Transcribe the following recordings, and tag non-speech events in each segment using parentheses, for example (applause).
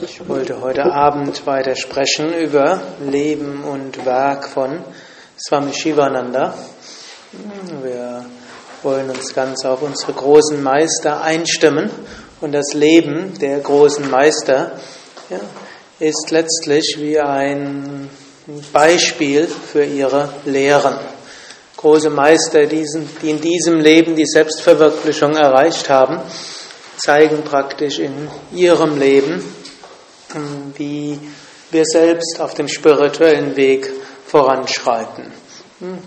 Ich wollte heute Abend weiter sprechen über Leben und Werk von Swami Shivananda. Wir wollen uns ganz auf unsere großen Meister einstimmen und das Leben der großen Meister ja, ist letztlich wie ein Beispiel für ihre Lehren. Große Meister, die in diesem Leben die Selbstverwirklichung erreicht haben, zeigen praktisch in ihrem Leben, wie wir selbst auf dem spirituellen Weg voranschreiten.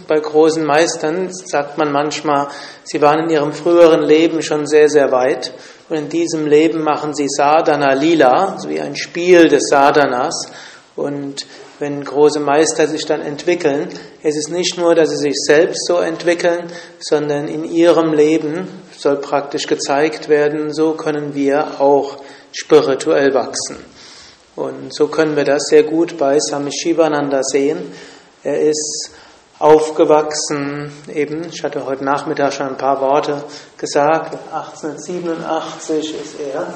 Bei großen Meistern sagt man manchmal, sie waren in ihrem früheren Leben schon sehr, sehr weit und in diesem Leben machen sie Sadhana Lila, so wie ein Spiel des Sadhanas und wenn große Meister sich dann entwickeln, es ist nicht nur, dass sie sich selbst so entwickeln, sondern in ihrem Leben soll praktisch gezeigt werden, so können wir auch spirituell wachsen. Und so können wir das sehr gut bei Swami Shivananda sehen. Er ist aufgewachsen, eben, ich hatte heute Nachmittag schon ein paar Worte gesagt, 1887 ist er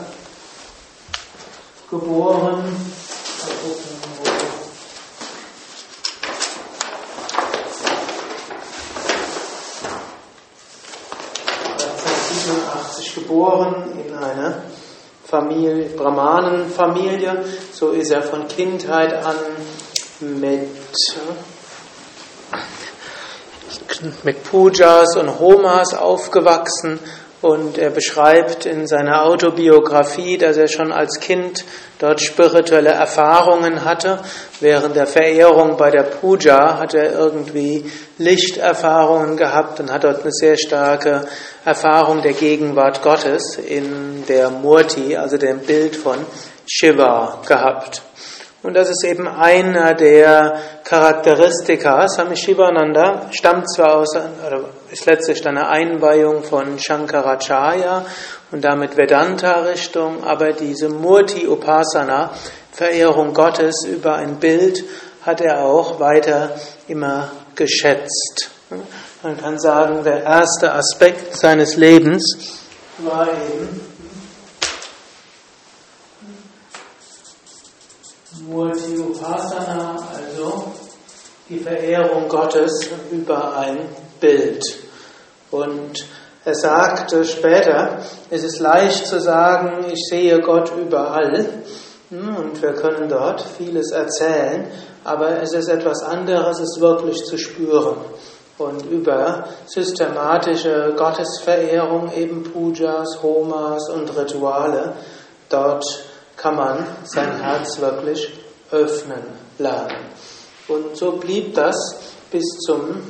geboren. Geboren in einer Familie, Brahmanenfamilie. So ist er von Kindheit an mit, mit Pujas und Homas aufgewachsen und er beschreibt in seiner Autobiografie, dass er schon als Kind dort spirituelle Erfahrungen hatte. Während der Verehrung bei der Puja hat er irgendwie Lichterfahrungen gehabt und hat dort eine sehr starke Erfahrung der Gegenwart Gottes in der Murti, also dem Bild von Shiva gehabt. Und das ist eben einer der Charakteristika. Swami Shivananda stammt zwar aus, oder ist letztlich eine Einweihung von Shankaracharya und damit Vedanta-Richtung, aber diese Murti Upasana, Verehrung Gottes über ein Bild, hat er auch weiter immer geschätzt. Man kann sagen, der erste Aspekt seines Lebens war eben Murti Upasana, also die Verehrung Gottes über ein Bild. Und er sagte später, es ist leicht zu sagen, ich sehe Gott überall und wir können dort vieles erzählen, aber es ist etwas anderes, es wirklich zu spüren. Und über systematische Gottesverehrung, eben Pujas, Homas und Rituale, dort kann man sein Herz wirklich öffnen lernen. Und so blieb das bis zum,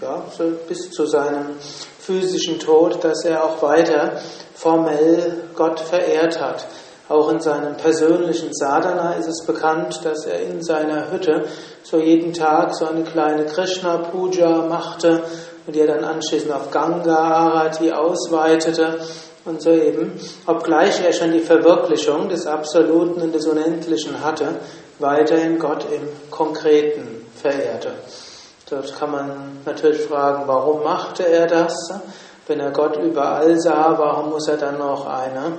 ja, so bis zu seinem physischen Tod, dass er auch weiter formell Gott verehrt hat. Auch in seinem persönlichen Sadhana ist es bekannt, dass er in seiner Hütte so jeden Tag so eine kleine Krishna-Puja machte und die er dann anschließend auf Ganga Arati ausweitete und so eben, obgleich er schon die Verwirklichung des Absoluten und des Unendlichen hatte, weiterhin Gott im Konkreten verehrte. Dort kann man natürlich fragen, warum machte er das? Wenn er Gott überall sah, warum muss er dann noch eine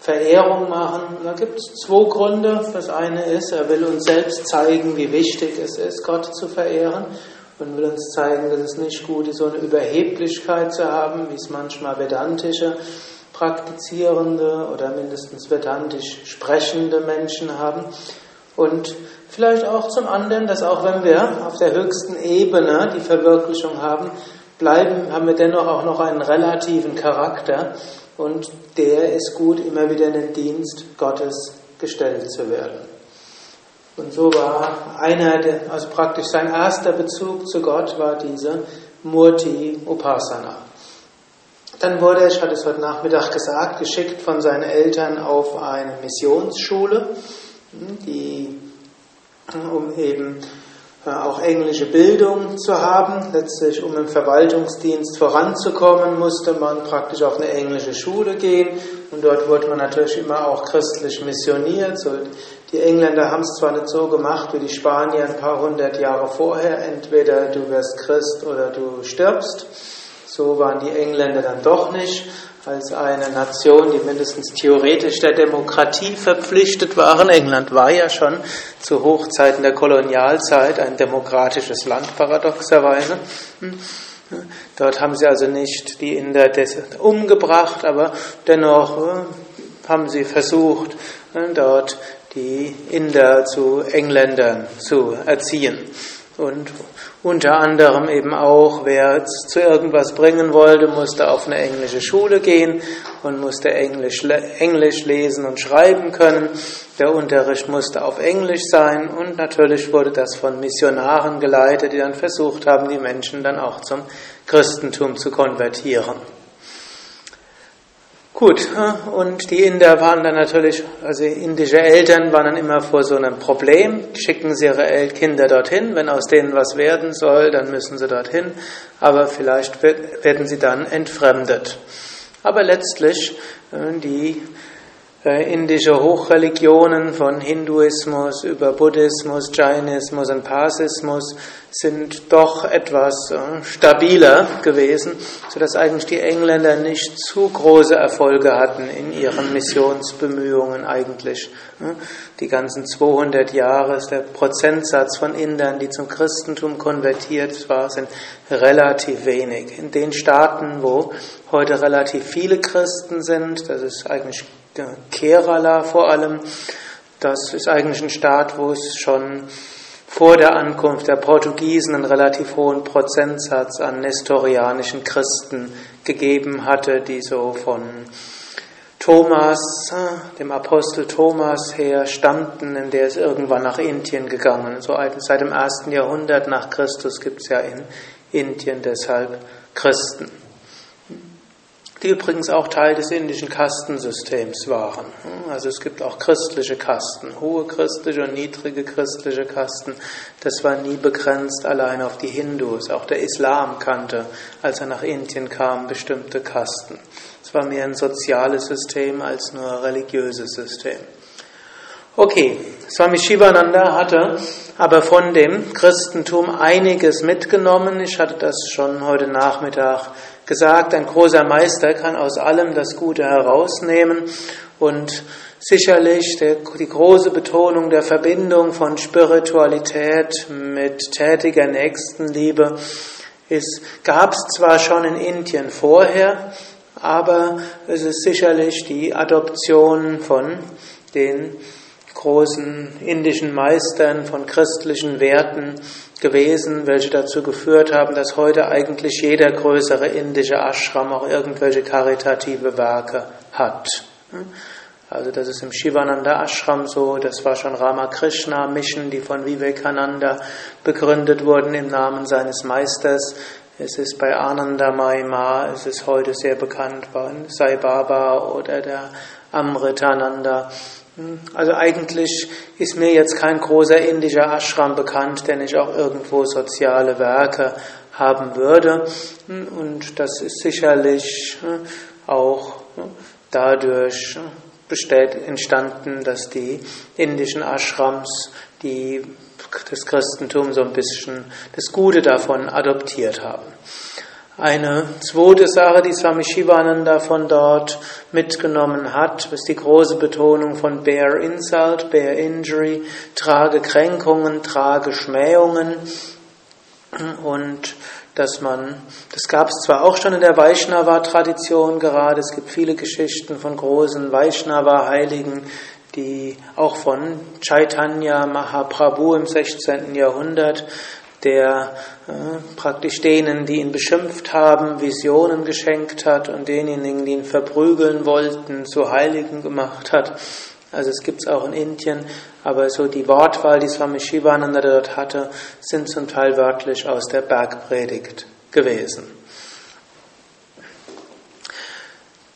Verehrung machen? Da gibt es zwei Gründe. Das eine ist, er will uns selbst zeigen, wie wichtig es ist, Gott zu verehren und will uns zeigen, dass es nicht gut ist, so eine Überheblichkeit zu haben, wie es manchmal vedantische praktizierende oder mindestens vedantisch sprechende Menschen haben. Und vielleicht auch zum anderen, dass auch wenn wir auf der höchsten Ebene die Verwirklichung haben, bleiben, haben wir dennoch auch noch einen relativen Charakter und der ist gut, immer wieder in den Dienst Gottes gestellt zu werden. Und so war einer, also praktisch sein erster Bezug zu Gott war diese Murti Upasana. Dann wurde er, ich hatte es heute Nachmittag gesagt, geschickt von seinen Eltern auf eine Missionsschule, die, um eben äh, auch englische Bildung zu haben. Letztlich, um im Verwaltungsdienst voranzukommen, musste man praktisch auf eine englische Schule gehen. Und dort wurde man natürlich immer auch christlich missioniert. So, die Engländer haben es zwar nicht so gemacht wie die Spanier ein paar hundert Jahre vorher, entweder du wirst Christ oder du stirbst. So waren die Engländer dann doch nicht als eine Nation, die mindestens theoretisch der Demokratie verpflichtet waren. England war ja schon zu Hochzeiten der Kolonialzeit ein demokratisches Land, paradoxerweise. Dort haben sie also nicht die Inder umgebracht, aber dennoch äh, haben sie versucht, äh, dort die Inder zu Engländern zu erziehen. Und unter anderem eben auch, wer zu irgendwas bringen wollte, musste auf eine englische Schule gehen und musste Englisch, Englisch lesen und schreiben können. Der Unterricht musste auf Englisch sein und natürlich wurde das von Missionaren geleitet, die dann versucht haben, die Menschen dann auch zum Christentum zu konvertieren. Gut, und die Inder waren dann natürlich, also indische Eltern waren dann immer vor so einem Problem. Schicken sie ihre Kinder dorthin, wenn aus denen was werden soll, dann müssen sie dorthin, aber vielleicht werden sie dann entfremdet. Aber letztlich, äh, die indische Hochreligionen von Hinduismus über Buddhismus, Jainismus und Parsismus sind doch etwas äh, stabiler gewesen, sodass eigentlich die Engländer nicht zu große Erfolge hatten in ihren Missionsbemühungen eigentlich. Die ganzen 200 Jahre ist der Prozentsatz von Indern, die zum Christentum konvertiert waren, sind relativ wenig. In den Staaten, wo heute relativ viele Christen sind, das ist eigentlich Kerala vor allem, das ist eigentlich ein Staat, wo es schon vor der Ankunft der Portugiesen einen relativ hohen Prozentsatz an nestorianischen Christen gegeben hatte, die so von Thomas, dem Apostel Thomas her stammten, in der es irgendwann nach Indien gegangen. So seit dem ersten Jahrhundert nach Christus gibt es ja in Indien deshalb Christen die übrigens auch Teil des indischen Kastensystems waren. Also es gibt auch christliche Kasten, hohe christliche und niedrige christliche Kasten. Das war nie begrenzt allein auf die Hindus. Auch der Islam kannte, als er nach Indien kam, bestimmte Kasten. Es war mehr ein soziales System als nur ein religiöses System. Okay, Swami Shivananda hatte aber von dem Christentum einiges mitgenommen. Ich hatte das schon heute Nachmittag gesagt, ein großer Meister kann aus allem das Gute herausnehmen und sicherlich die große Betonung der Verbindung von Spiritualität mit tätiger Nächstenliebe ist, gab es zwar schon in Indien vorher, aber es ist sicherlich die Adoption von den großen indischen Meistern von christlichen Werten gewesen, welche dazu geführt haben, dass heute eigentlich jeder größere indische Ashram auch irgendwelche karitative Werke hat. Also das ist im Shivananda Ashram so, das war schon Ramakrishna Mission, die von Vivekananda begründet wurden im Namen seines Meisters. Es ist bei Ananda Maima, es ist heute sehr bekannt bei Sai Baba oder der Amritananda. Also eigentlich ist mir jetzt kein großer indischer Ashram bekannt, der nicht auch irgendwo soziale Werke haben würde. Und das ist sicherlich äh, auch äh, dadurch äh, entstanden, dass die indischen Ashrams die das Christentum so ein bisschen das Gute davon adoptiert haben. Eine zweite Sache, die Swami Shivananda von dort mitgenommen hat, ist die große Betonung von Bear Insult, Bear Injury, trage Kränkungen, trage Schmähungen und dass man, das gab es zwar auch schon in der Vaishnava-Tradition gerade, es gibt viele Geschichten von großen Vaishnava-Heiligen, die auch von Chaitanya Mahaprabhu im 16. Jahrhundert der äh, praktisch denen, die ihn beschimpft haben, Visionen geschenkt hat und denjenigen, die ihn verprügeln wollten, zu Heiligen gemacht hat. Also es gibt es auch in Indien, aber so die Wortwahl, die Swami Shivananda dort hatte, sind zum Teil wörtlich aus der Bergpredigt gewesen.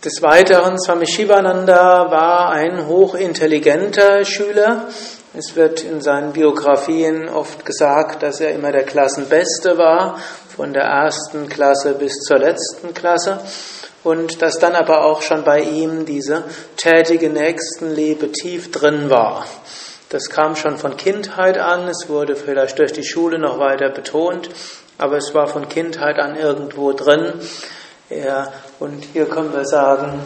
Des Weiteren, Swami Shivananda war ein hochintelligenter Schüler, es wird in seinen Biografien oft gesagt, dass er immer der Klassenbeste war, von der ersten Klasse bis zur letzten Klasse. Und dass dann aber auch schon bei ihm diese tätige Nächstenliebe tief drin war. Das kam schon von Kindheit an, es wurde vielleicht durch die Schule noch weiter betont. aber es war von Kindheit an irgendwo drin. Ja, und hier können wir sagen,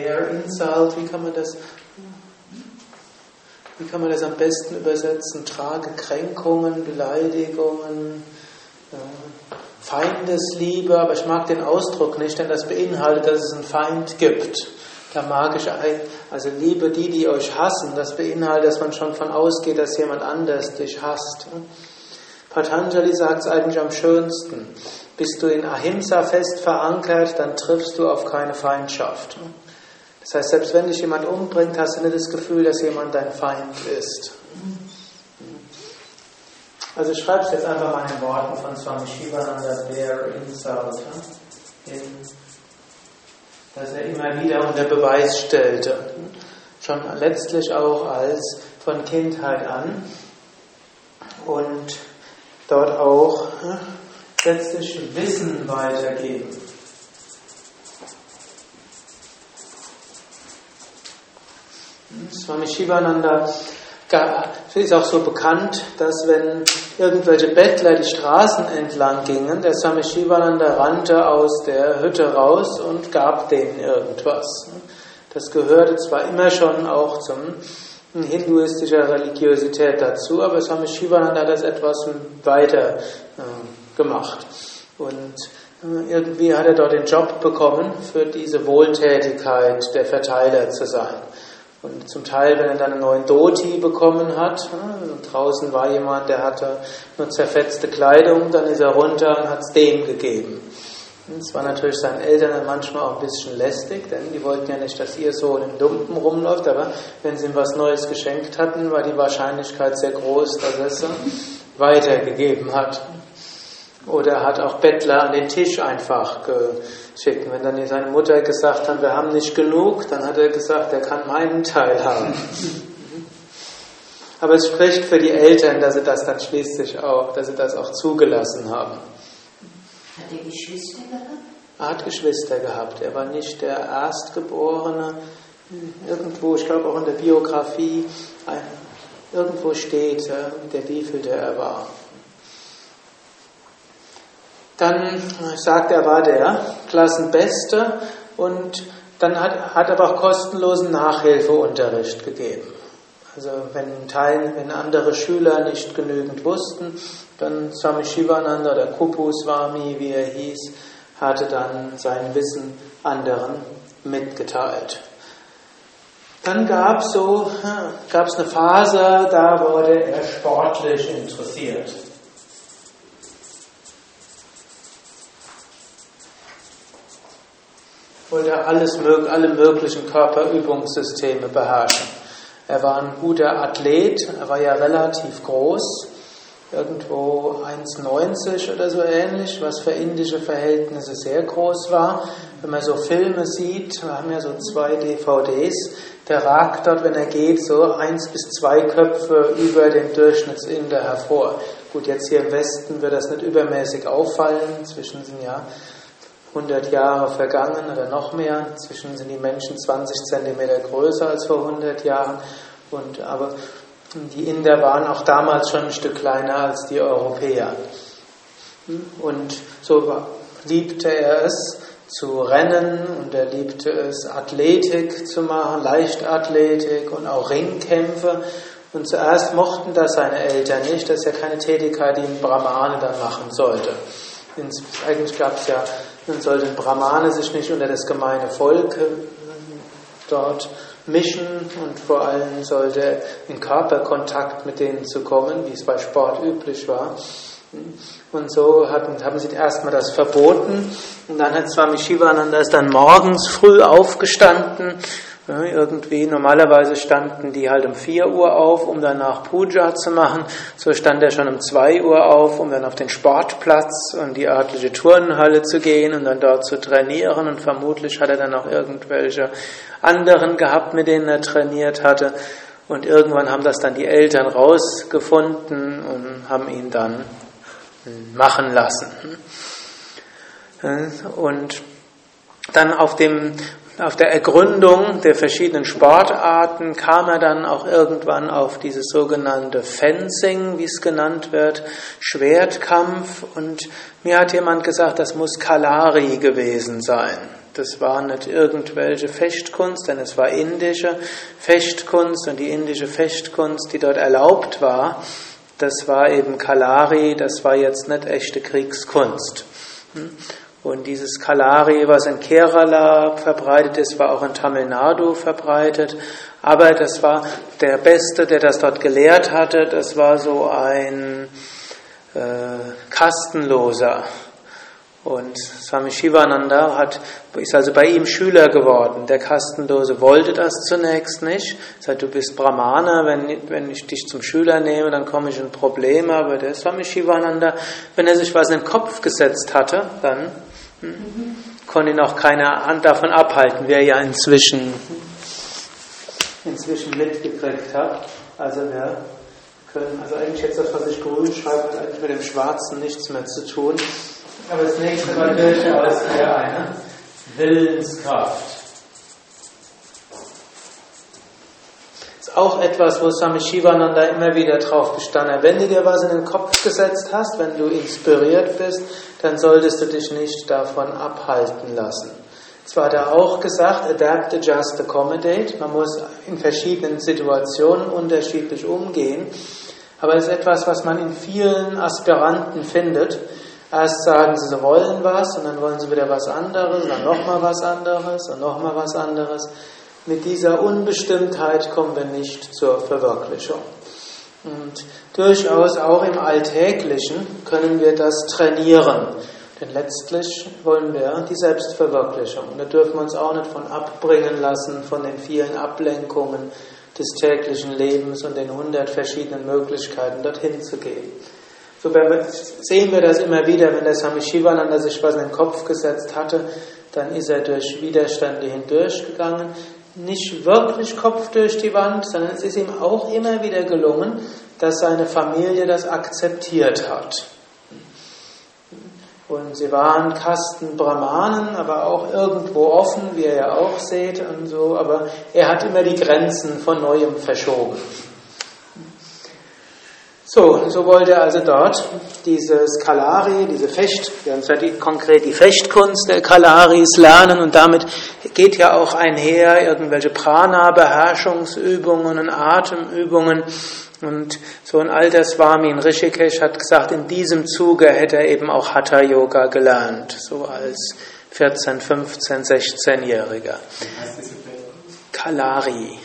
Bear Insult, wie kann man das wie kann man das am besten übersetzen? Trage Kränkungen, Beleidigungen, Feindesliebe, aber ich mag den Ausdruck nicht, denn das beinhaltet, dass es einen Feind gibt. Da mag ich, also liebe die, die euch hassen, das beinhaltet, dass man schon von ausgeht, dass jemand anders dich hasst. Patanjali sagt es eigentlich am schönsten. Bist du in Ahimsa fest verankert, dann triffst du auf keine Feindschaft. Das heißt, selbst wenn dich jemand umbringt, hast du nicht das Gefühl, dass jemand dein Feind ist. Also schreib es jetzt einfach mal in Worten von Swami Shivananda Bear in South, dass er immer wieder unter Beweis stellte, schon letztlich auch als von Kindheit an und dort auch letztlich Wissen weitergeben. Swami Shivananda ist auch so bekannt, dass wenn irgendwelche Bettler die Straßen entlang gingen, der Swami Shivananda rannte aus der Hütte raus und gab denen irgendwas. Das gehörte zwar immer schon auch zum hinduistischer Religiosität dazu, aber Swami Shivananda hat das etwas weiter äh, gemacht. Und äh, irgendwie hat er dort den Job bekommen, für diese Wohltätigkeit der Verteiler zu sein. Und zum Teil, wenn er dann einen neuen Doti bekommen hat, und draußen war jemand, der hatte nur zerfetzte Kleidung, dann ist er runter und hat es dem gegeben. Es war natürlich seinen Eltern manchmal auch ein bisschen lästig, denn die wollten ja nicht, dass ihr so in Lumpen rumläuft, aber wenn sie ihm was Neues geschenkt hatten, war die Wahrscheinlichkeit sehr groß, dass er es weitergegeben hat. Oder hat auch Bettler an den Tisch einfach geschickt. Wenn dann seine Mutter gesagt hat, wir haben nicht genug, dann hat er gesagt, er kann meinen Teil haben. Aber es spricht für die Eltern, dass sie das dann schließlich auch, dass sie das auch zugelassen haben. Hat er Geschwister gehabt? Er hat Geschwister gehabt. Er war nicht der Erstgeborene. Irgendwo, ich glaube auch in der Biografie, irgendwo steht, der wievielte er war. Dann sagt er, war der Klassenbeste und dann hat, hat er aber auch kostenlosen Nachhilfeunterricht gegeben. Also wenn, Teil, wenn andere Schüler nicht genügend wussten, dann Swami Shivananda oder Kupu Swami, wie er hieß, hatte dann sein Wissen anderen mitgeteilt. Dann gab es so, gab's eine Phase, da wurde er sportlich interessiert. Wollte alles, alle möglichen Körperübungssysteme beherrschen. Er war ein guter Athlet, er war ja relativ groß, irgendwo 1,90 oder so ähnlich, was für indische Verhältnisse sehr groß war. Wenn man so Filme sieht, wir haben ja so zwei DVDs, der ragt dort, wenn er geht, so eins bis zwei Köpfe über den Durchschnittsinder hervor. Gut, jetzt hier im Westen wird das nicht übermäßig auffallen, zwischen sind ja 100 Jahre vergangen oder noch mehr. Inzwischen sind die Menschen 20 Zentimeter größer als vor 100 Jahren. Und, aber die Inder waren auch damals schon ein Stück kleiner als die Europäer. Und so liebte er es zu rennen und er liebte es Athletik zu machen, Leichtathletik und auch Ringkämpfe. Und zuerst mochten das seine Eltern nicht. Das ist ja keine Tätigkeit, die ein Brahmane dann machen sollte. Eigentlich gab es ja dann sollten Brahmane sich nicht unter das gemeine Volk äh, dort mischen und vor allem sollte in Körperkontakt mit denen zu kommen, wie es bei Sport üblich war. Und so hatten, haben sie erstmal das verboten und dann hat Swami Shivananda ist dann morgens früh aufgestanden irgendwie, normalerweise standen die halt um 4 Uhr auf, um danach Puja zu machen. So stand er schon um 2 Uhr auf, um dann auf den Sportplatz und die örtliche Turnhalle zu gehen und dann dort zu trainieren. Und vermutlich hat er dann auch irgendwelche anderen gehabt, mit denen er trainiert hatte. Und irgendwann haben das dann die Eltern rausgefunden und haben ihn dann machen lassen. Und dann auf dem auf der Ergründung der verschiedenen Sportarten kam er dann auch irgendwann auf dieses sogenannte Fencing, wie es genannt wird, Schwertkampf. Und mir hat jemand gesagt, das muss Kalari gewesen sein. Das war nicht irgendwelche Fechtkunst, denn es war indische Fechtkunst und die indische Fechtkunst, die dort erlaubt war, das war eben Kalari, das war jetzt nicht echte Kriegskunst. Und dieses Kalari, was in Kerala verbreitet ist, war auch in Tamil Nadu verbreitet. Aber das war der Beste, der das dort gelehrt hatte. Das war so ein äh, Kastenloser. Und Swami Shivananda hat, ist also bei ihm Schüler geworden. Der Kastenlose wollte das zunächst nicht. Er sagt, du bist Brahmana, wenn, wenn ich dich zum Schüler nehme, dann komme ich in Probleme. Aber der Swami Shivananda, wenn er sich was in den Kopf gesetzt hatte, dann konnte ihn auch keiner Hand davon abhalten, wer ja inzwischen, inzwischen mitgekriegt hat. Also wir können, also eigentlich jetzt das, was ich grün schreibe, hat eigentlich mit dem Schwarzen nichts mehr zu tun. Aber das nächste war durchaus eher eine Willenskraft. Ist auch etwas, wo Swami Shivananda immer wieder drauf bestanden hat. Wenn du dir was in den Kopf gesetzt hast, wenn du inspiriert bist, dann solltest du dich nicht davon abhalten lassen. Zwar hat er auch gesagt, adapt, adjust, accommodate. Man muss in verschiedenen Situationen unterschiedlich umgehen. Aber es ist etwas, was man in vielen Aspiranten findet. Erst sagen sie, sie wollen was und dann wollen sie wieder was anderes, dann nochmal was anderes und nochmal was anderes. Mit dieser Unbestimmtheit kommen wir nicht zur Verwirklichung. Und durchaus auch im Alltäglichen können wir das trainieren. Denn letztlich wollen wir die Selbstverwirklichung. Und da dürfen wir uns auch nicht von abbringen lassen von den vielen Ablenkungen des täglichen Lebens und den hundert verschiedenen Möglichkeiten, dorthin zu gehen. So sehen wir das immer wieder, wenn der Swami Shivananda sich was in den Kopf gesetzt hatte, dann ist er durch Widerstände hindurchgegangen. Nicht wirklich Kopf durch die Wand, sondern es ist ihm auch immer wieder gelungen, dass seine Familie das akzeptiert hat. Und sie waren Kasten Brahmanen, aber auch irgendwo offen, wie ihr ja auch seht und so, aber er hat immer die Grenzen von neuem verschoben. So, so wollte er also dort dieses Kalari, diese Fecht, wir haben zwar die, konkret die Fechtkunst der Kalaris lernen und damit geht ja auch einher irgendwelche Prana-Beherrschungsübungen und Atemübungen. Und so ein alter Swami in Rishikesh hat gesagt, in diesem Zuge hätte er eben auch Hatha Yoga gelernt, so als 14, 15, 16-Jähriger. Kalari.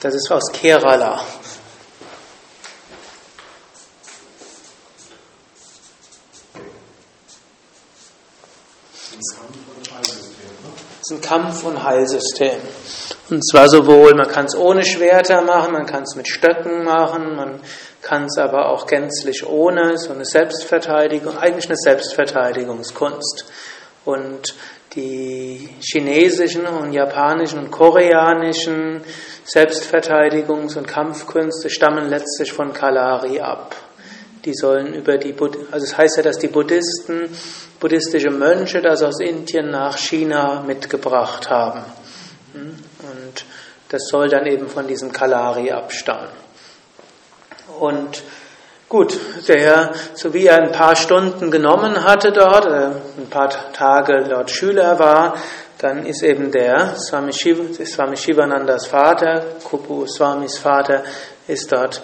Das ist aus Kerala. Ein Kampf- und Heilsystem. Und zwar sowohl, man kann es ohne Schwerter machen, man kann es mit Stöcken machen, man kann es aber auch gänzlich ohne, so eine Selbstverteidigung, eigentlich eine Selbstverteidigungskunst. Und die chinesischen und japanischen und koreanischen Selbstverteidigungs- und Kampfkünste stammen letztlich von Kalari ab. Die sollen über die, Bud also es heißt ja, dass die Buddhisten buddhistische Mönche das aus Indien nach China mitgebracht haben. Hm? Und das soll dann eben von diesem Kalari abstammen. Und gut, der, so wie er ein paar Stunden genommen hatte dort, äh, ein paar Tage dort Schüler war, dann ist eben der Swami, Shiv, Swami Shivanandas Vater, Kupu Swamis Vater, ist dort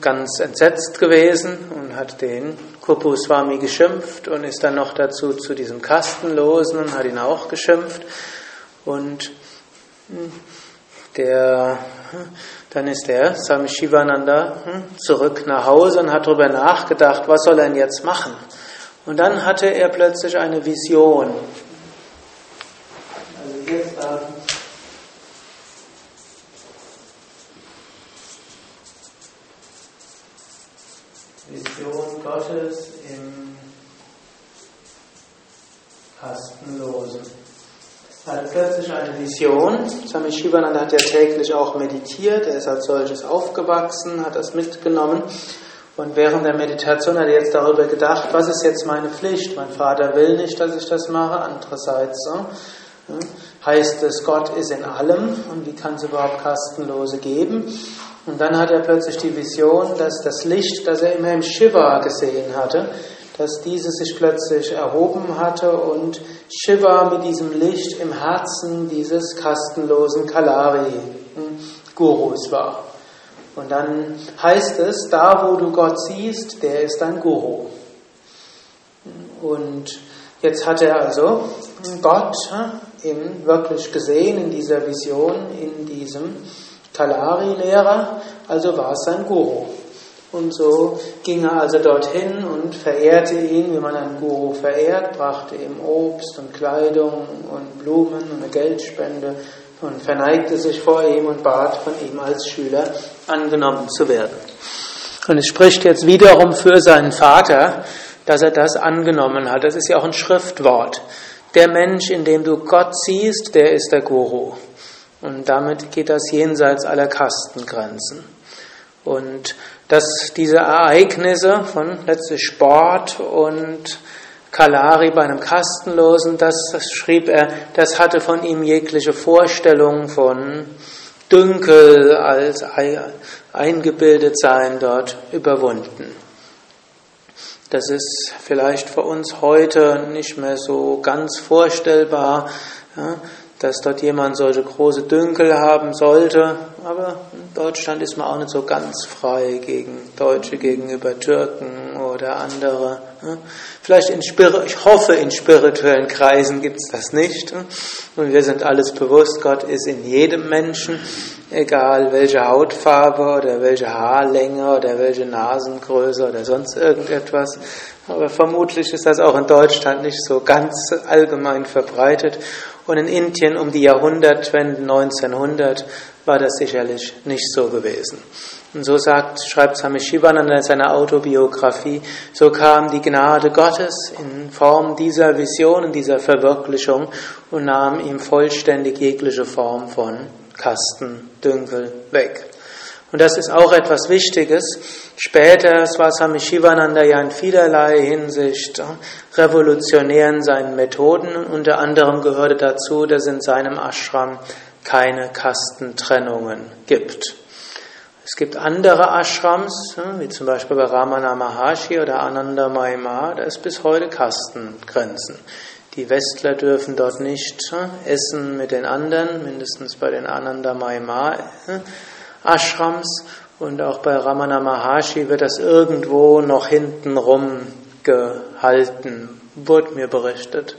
ganz entsetzt gewesen und hat den Kupu Swami geschimpft und ist dann noch dazu zu diesem Kastenlosen und hat ihn auch geschimpft. Und hm, der, dann ist der Swami Shivananda hm, zurück nach Hause und hat darüber nachgedacht, was soll er denn jetzt machen? Und dann hatte er plötzlich eine Vision. Also jetzt Vision Gottes im Kastenlosen. Er hatte plötzlich eine Vision. Swami Shivananda hat ja täglich auch meditiert. Er ist als solches aufgewachsen, hat das mitgenommen. Und während der Meditation hat er jetzt darüber gedacht, was ist jetzt meine Pflicht? Mein Vater will nicht, dass ich das mache. Andererseits so, heißt es, Gott ist in allem und wie kann es überhaupt Kastenlose geben? Und dann hat er plötzlich die Vision, dass das Licht, das er immer im Shiva gesehen hatte, dass dieses sich plötzlich erhoben hatte und Shiva mit diesem Licht im Herzen dieses kastenlosen Kalari-Gurus war. Und dann heißt es, da wo du Gott siehst, der ist dein Guru. Und jetzt hat er also Gott im wirklich gesehen in dieser Vision, in diesem Kalari-Lehrer, also war es sein Guru. Und so ging er also dorthin und verehrte ihn, wie man einen Guru verehrt, brachte ihm Obst und Kleidung und Blumen und eine Geldspende und verneigte sich vor ihm und bat von ihm als Schüler angenommen zu werden. Und es spricht jetzt wiederum für seinen Vater, dass er das angenommen hat. Das ist ja auch ein Schriftwort. Der Mensch, in dem du Gott siehst, der ist der Guru. Und damit geht das jenseits aller Kastengrenzen. Und dass diese Ereignisse von letztlich Sport und Kalari bei einem Kastenlosen, das, schrieb er, das hatte von ihm jegliche Vorstellung von Dünkel als eingebildet sein dort überwunden. Das ist vielleicht für uns heute nicht mehr so ganz vorstellbar. Ja, dass dort jemand solche große Dünkel haben sollte. Aber in Deutschland ist man auch nicht so ganz frei gegen Deutsche gegenüber Türken oder andere. Vielleicht in Spir ich hoffe, in spirituellen Kreisen gibt es das nicht. Und wir sind alles bewusst, Gott ist in jedem Menschen, egal welche Hautfarbe oder welche Haarlänge oder welche Nasengröße oder sonst irgendetwas. Aber vermutlich ist das auch in Deutschland nicht so ganz allgemein verbreitet. Und in Indien um die Jahrhundertwende 1900 war das sicherlich nicht so gewesen. Und so sagt, schreibt Swami Shivananda in seiner Autobiografie, so kam die Gnade Gottes in Form dieser Vision, in dieser Verwirklichung und nahm ihm vollständig jegliche Form von Kasten, Dünkel weg. Und das ist auch etwas Wichtiges. Später war Swami Shivananda ja in vielerlei Hinsicht revolutionär in seinen Methoden. Unter anderem gehörte dazu, dass in seinem Ashram keine Kastentrennungen gibt. Es gibt andere Ashrams, wie zum Beispiel bei Ramana Maharshi oder Ananda Maima, da ist bis heute Kastengrenzen. Die Westler dürfen dort nicht essen mit den anderen, mindestens bei den Ananda Maima Ashrams und auch bei Ramana Maharshi wird das irgendwo noch hintenrum gehalten, wurde mir berichtet.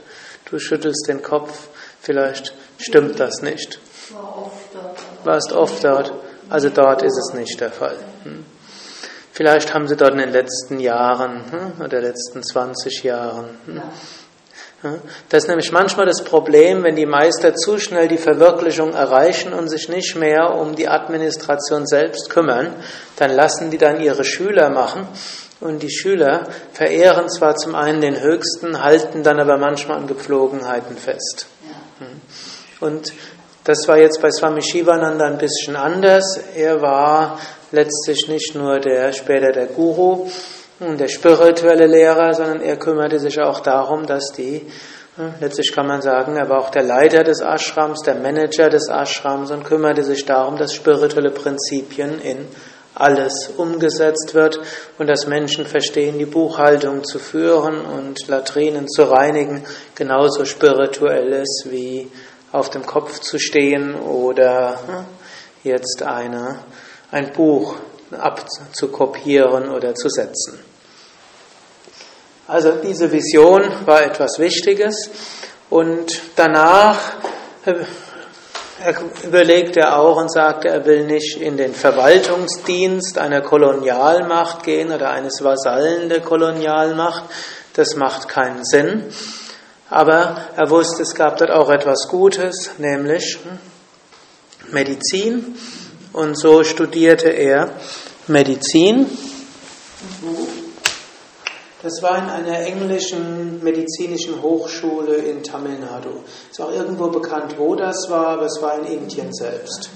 Du schüttelst den Kopf, vielleicht stimmt das nicht. Warst oft dort, also dort ist es nicht der Fall. Hm. Vielleicht haben sie dort in den letzten Jahren hm, oder letzten 20 Jahren hm, das ist nämlich manchmal das Problem, wenn die Meister zu schnell die Verwirklichung erreichen und sich nicht mehr um die Administration selbst kümmern, dann lassen die dann ihre Schüler machen und die Schüler verehren zwar zum einen den Höchsten, halten dann aber manchmal an Gepflogenheiten fest. Und das war jetzt bei Swami Shivananda ein bisschen anders. Er war letztlich nicht nur der später der Guru, der spirituelle Lehrer, sondern er kümmerte sich auch darum, dass die, letztlich kann man sagen, er war auch der Leiter des Ashrams, der Manager des Ashrams und kümmerte sich darum, dass spirituelle Prinzipien in alles umgesetzt wird und dass Menschen verstehen, die Buchhaltung zu führen und Latrinen zu reinigen, genauso spirituell ist wie auf dem Kopf zu stehen oder jetzt eine, ein Buch abzukopieren oder zu setzen. Also diese Vision war etwas Wichtiges und danach äh, überlegt er auch und sagt, er will nicht in den Verwaltungsdienst einer Kolonialmacht gehen oder eines Vasallen der Kolonialmacht. Das macht keinen Sinn. Aber er wusste, es gab dort auch etwas Gutes, nämlich Medizin. Und so studierte er Medizin. Das war in einer englischen medizinischen Hochschule in Tamil Nadu. Ist auch irgendwo bekannt, wo das war, aber es war in Indien selbst.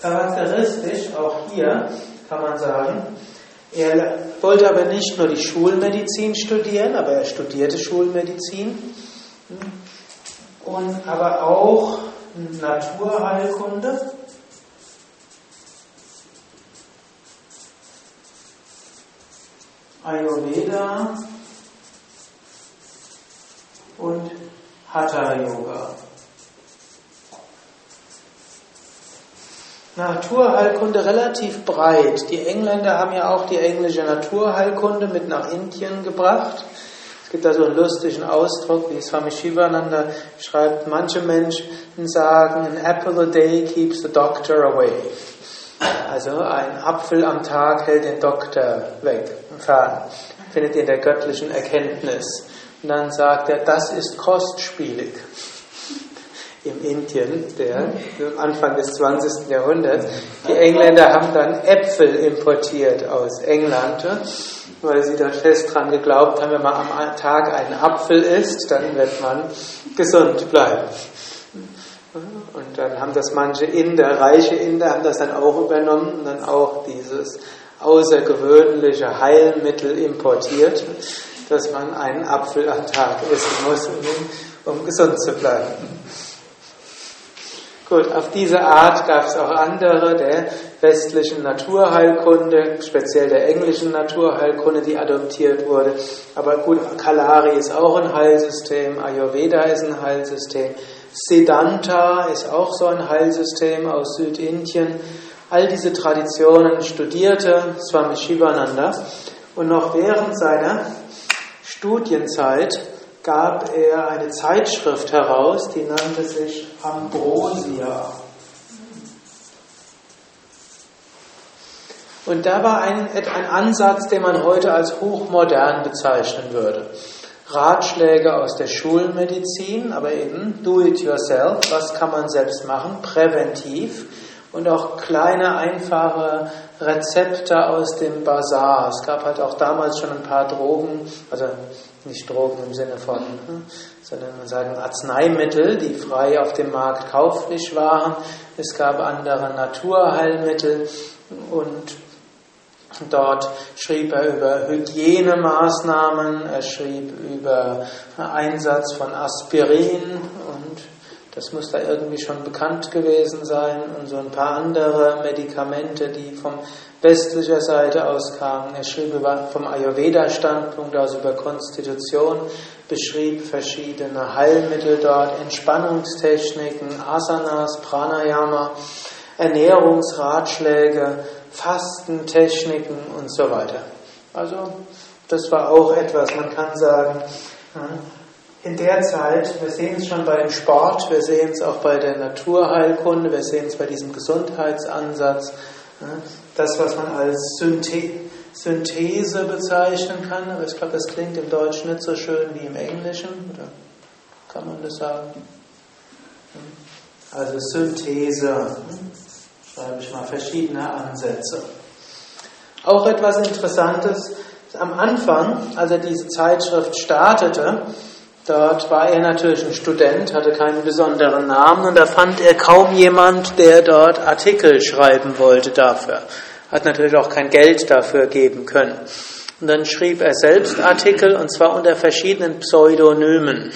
Charakteristisch, auch hier kann man sagen, er wollte aber nicht nur die Schulmedizin studieren, aber er studierte Schulmedizin, und aber auch Naturheilkunde. Ayurveda und Hatha Yoga. Naturheilkunde relativ breit. Die Engländer haben ja auch die englische Naturheilkunde mit nach Indien gebracht. Es gibt da so einen lustigen Ausdruck, wie Swami Shivananda schreibt, manche Menschen sagen, an apple a day keeps the doctor away. Also ein Apfel am Tag hält den Doktor weg. Findet ihr in der göttlichen Erkenntnis. Und dann sagt er, das ist kostspielig in Indien, der Anfang des 20. Jahrhunderts. Die Engländer haben dann Äpfel importiert aus England, weil sie da fest dran geglaubt haben, wenn man am Tag einen Apfel isst, dann wird man gesund bleiben. Und dann haben das manche Inder, reiche Inder, haben das dann auch übernommen und dann auch dieses außergewöhnliche Heilmittel importiert, dass man einen Apfel am Tag essen muss, um gesund zu bleiben. Gut, auf diese Art gab es auch andere der westlichen Naturheilkunde, speziell der englischen Naturheilkunde, die adoptiert wurde. Aber gut, Kalari ist auch ein Heilsystem, Ayurveda ist ein Heilsystem, Siddhanta ist auch so ein Heilsystem aus Südindien. All diese Traditionen studierte Swami Shivananda und noch während seiner Studienzeit gab er eine Zeitschrift heraus, die nannte sich Ambrosia. Und da war ein, ein Ansatz, den man heute als hochmodern bezeichnen würde. Ratschläge aus der Schulmedizin, aber eben do it yourself, was kann man selbst machen, präventiv und auch kleine, einfache Rezepte aus dem Bazar. Es gab halt auch damals schon ein paar Drogen, also nicht Drogen im Sinne von, hm, sondern man sagen Arzneimittel, die frei auf dem Markt kauflich waren. Es gab andere Naturheilmittel und Dort schrieb er über Hygienemaßnahmen, er schrieb über Einsatz von Aspirin und das muss da irgendwie schon bekannt gewesen sein und so ein paar andere Medikamente, die vom westlicher Seite aus kamen. Er schrieb vom Ayurveda-Standpunkt aus über Konstitution, beschrieb verschiedene Heilmittel dort, Entspannungstechniken, Asanas, Pranayama, Ernährungsratschläge, Fastentechniken und so weiter. Also das war auch etwas, man kann sagen, in der Zeit, wir sehen es schon bei dem Sport, wir sehen es auch bei der Naturheilkunde, wir sehen es bei diesem Gesundheitsansatz, das, was man als Synthese bezeichnen kann, aber ich glaube, das klingt im Deutschen nicht so schön wie im Englischen, oder kann man das sagen? Also Synthese, schreibe ich mal verschiedene Ansätze. Auch etwas Interessantes, am Anfang, als er diese Zeitschrift startete, Dort war er natürlich ein Student, hatte keinen besonderen Namen und da fand er kaum jemand, der dort Artikel schreiben wollte dafür. Hat natürlich auch kein Geld dafür geben können. Und dann schrieb er selbst Artikel und zwar unter verschiedenen Pseudonymen.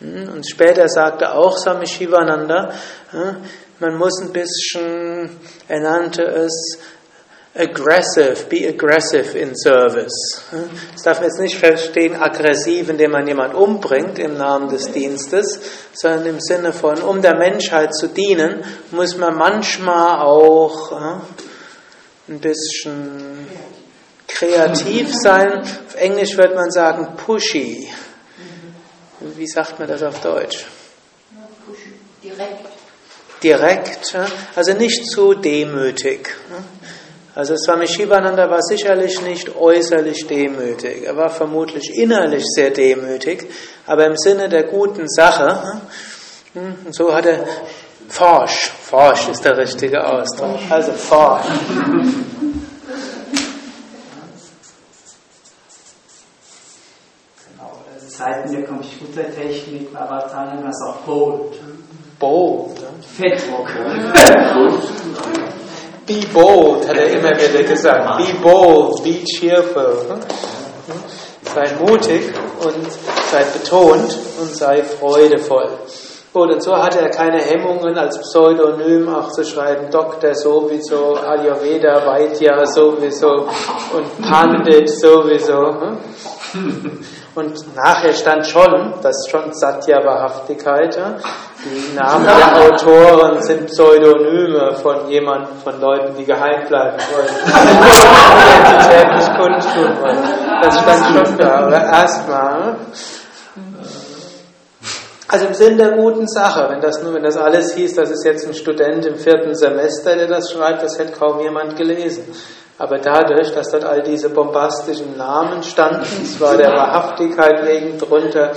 Hm, und später sagte auch Swami Shivananda, hm, man muss ein bisschen, er nannte es, aggressive, be aggressive in service. Das darf man jetzt nicht verstehen, aggressiv, indem man jemand umbringt im Namen des Dienstes, sondern im Sinne von, um der Menschheit zu dienen, muss man manchmal auch ein bisschen kreativ sein. Auf Englisch wird man sagen pushy. Wie sagt man das auf Deutsch? Direkt. Direkt, also nicht zu demütig. Also Swami Shivananda war sicherlich nicht äußerlich demütig, er war vermutlich innerlich sehr demütig, aber im Sinne der guten Sache, hm, so hat er forsch, forsch ist der richtige Ausdruck, also forsch. Genau, Zeiten der Computertechnik war Vatanam das auch bold. Bold. Fettdruck. (laughs) Be bold, hat er immer wieder gesagt. Be bold, be cheerful. Sei mutig und sei betont und sei freudevoll. Gut, und so hatte er keine Hemmungen, als Pseudonym auch zu schreiben, Doktor sowieso, Ayurveda, Vaidya sowieso und Pandit sowieso. Und nachher stand schon, das ist schon Satya-Wahrhaftigkeit. Die Namen der Autoren sind Pseudonyme von jemandem, von Leuten, die geheim bleiben wollen. (laughs) Identität nicht kundtun wollen. Das stand schon da. Aber erstmal. Also im Sinn der guten Sache, wenn das nur, wenn das alles hieß, das ist jetzt ein Student im vierten Semester, der das schreibt, das hätte kaum jemand gelesen. Aber dadurch, dass dort all diese bombastischen Namen standen, zwar der Wahrhaftigkeit wegen drunter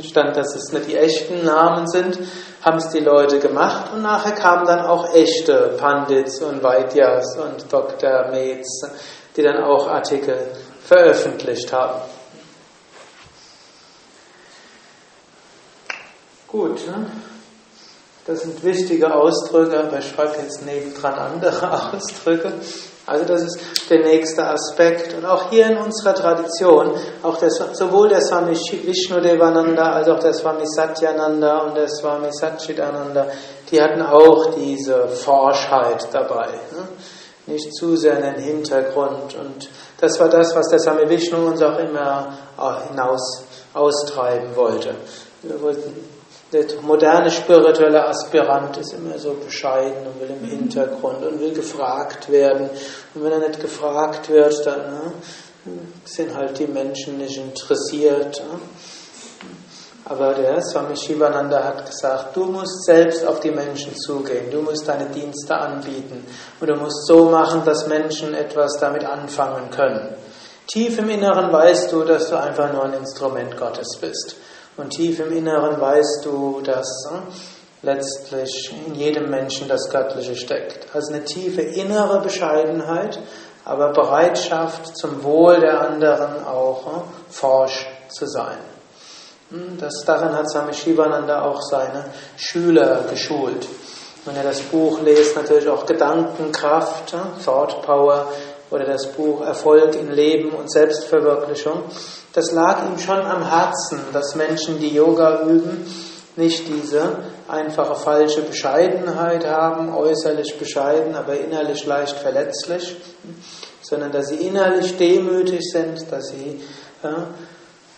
stand, dass es nicht die echten Namen sind, haben es die Leute gemacht und nachher kamen dann auch echte Pandits und Vaidyas und Dr. Metz, die dann auch Artikel veröffentlicht haben. Gut, ne? das sind wichtige Ausdrücke, aber ich schreibe jetzt nebendran andere (laughs) Ausdrücke. Also das ist der nächste Aspekt. Und auch hier in unserer Tradition, auch der, sowohl der Swami Vishnu Devananda als auch der Swami Satyananda und der Swami Satchitananda, die hatten auch diese Forschheit dabei. Ne? Nicht zu sehr in den Hintergrund. Und das war das, was der Swami Vishnu uns auch immer hinaus austreiben wollte. Wir wollten der moderne spirituelle Aspirant ist immer so bescheiden und will im Hintergrund und will gefragt werden. Und wenn er nicht gefragt wird, dann ne, sind halt die Menschen nicht interessiert. Ne? Aber der Swami Shivananda hat gesagt, du musst selbst auf die Menschen zugehen, du musst deine Dienste anbieten und du musst so machen, dass Menschen etwas damit anfangen können. Tief im Inneren weißt du, dass du einfach nur ein Instrument Gottes bist. Und tief im Inneren weißt du, dass hm, letztlich in jedem Menschen das Göttliche steckt. Also eine tiefe innere Bescheidenheit, aber Bereitschaft zum Wohl der anderen auch hm, forsch zu sein. Hm, das, darin hat Swami Shivananda auch seine Schüler geschult. Wenn ihr das Buch lest, natürlich auch Gedankenkraft, Thought Power oder das Buch Erfolg in Leben und Selbstverwirklichung das lag ihm schon am Herzen, dass Menschen, die Yoga üben, nicht diese einfache falsche Bescheidenheit haben, äußerlich bescheiden, aber innerlich leicht verletzlich, sondern dass sie innerlich demütig sind, dass sie ja,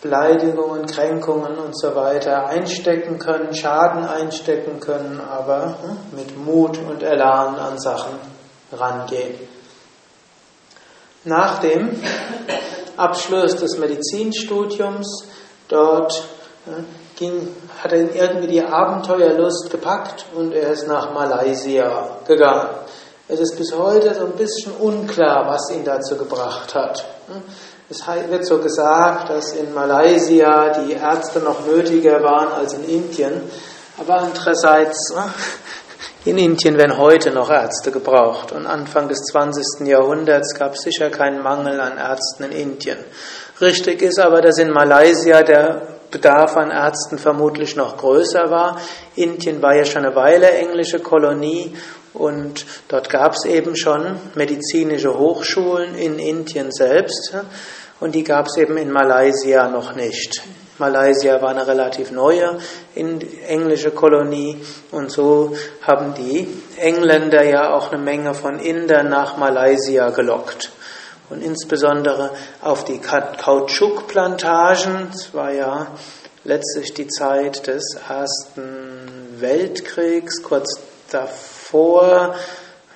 Beleidigungen, Kränkungen und so weiter einstecken können, Schaden einstecken können, aber ja, mit Mut und Elan an Sachen rangehen. Nach dem Abschluss des Medizinstudiums. Dort äh, ging, hat er irgendwie die Abenteuerlust gepackt und er ist nach Malaysia gegangen. Es ist bis heute so ein bisschen unklar, was ihn dazu gebracht hat. Es wird so gesagt, dass in Malaysia die Ärzte noch nötiger waren als in Indien. Aber andererseits äh, in Indien werden heute noch Ärzte gebraucht und Anfang des 20. Jahrhunderts gab es sicher keinen Mangel an Ärzten in Indien. Richtig ist aber, dass in Malaysia der Bedarf an Ärzten vermutlich noch größer war. Indien war ja schon eine Weile englische Kolonie und dort gab es eben schon medizinische Hochschulen in Indien selbst und die gab es eben in Malaysia noch nicht. Malaysia war eine relativ neue englische Kolonie. Und so haben die Engländer ja auch eine Menge von Indern nach Malaysia gelockt. Und insbesondere auf die Kautschukplantagen, es war ja letztlich die Zeit des Ersten Weltkriegs, kurz davor,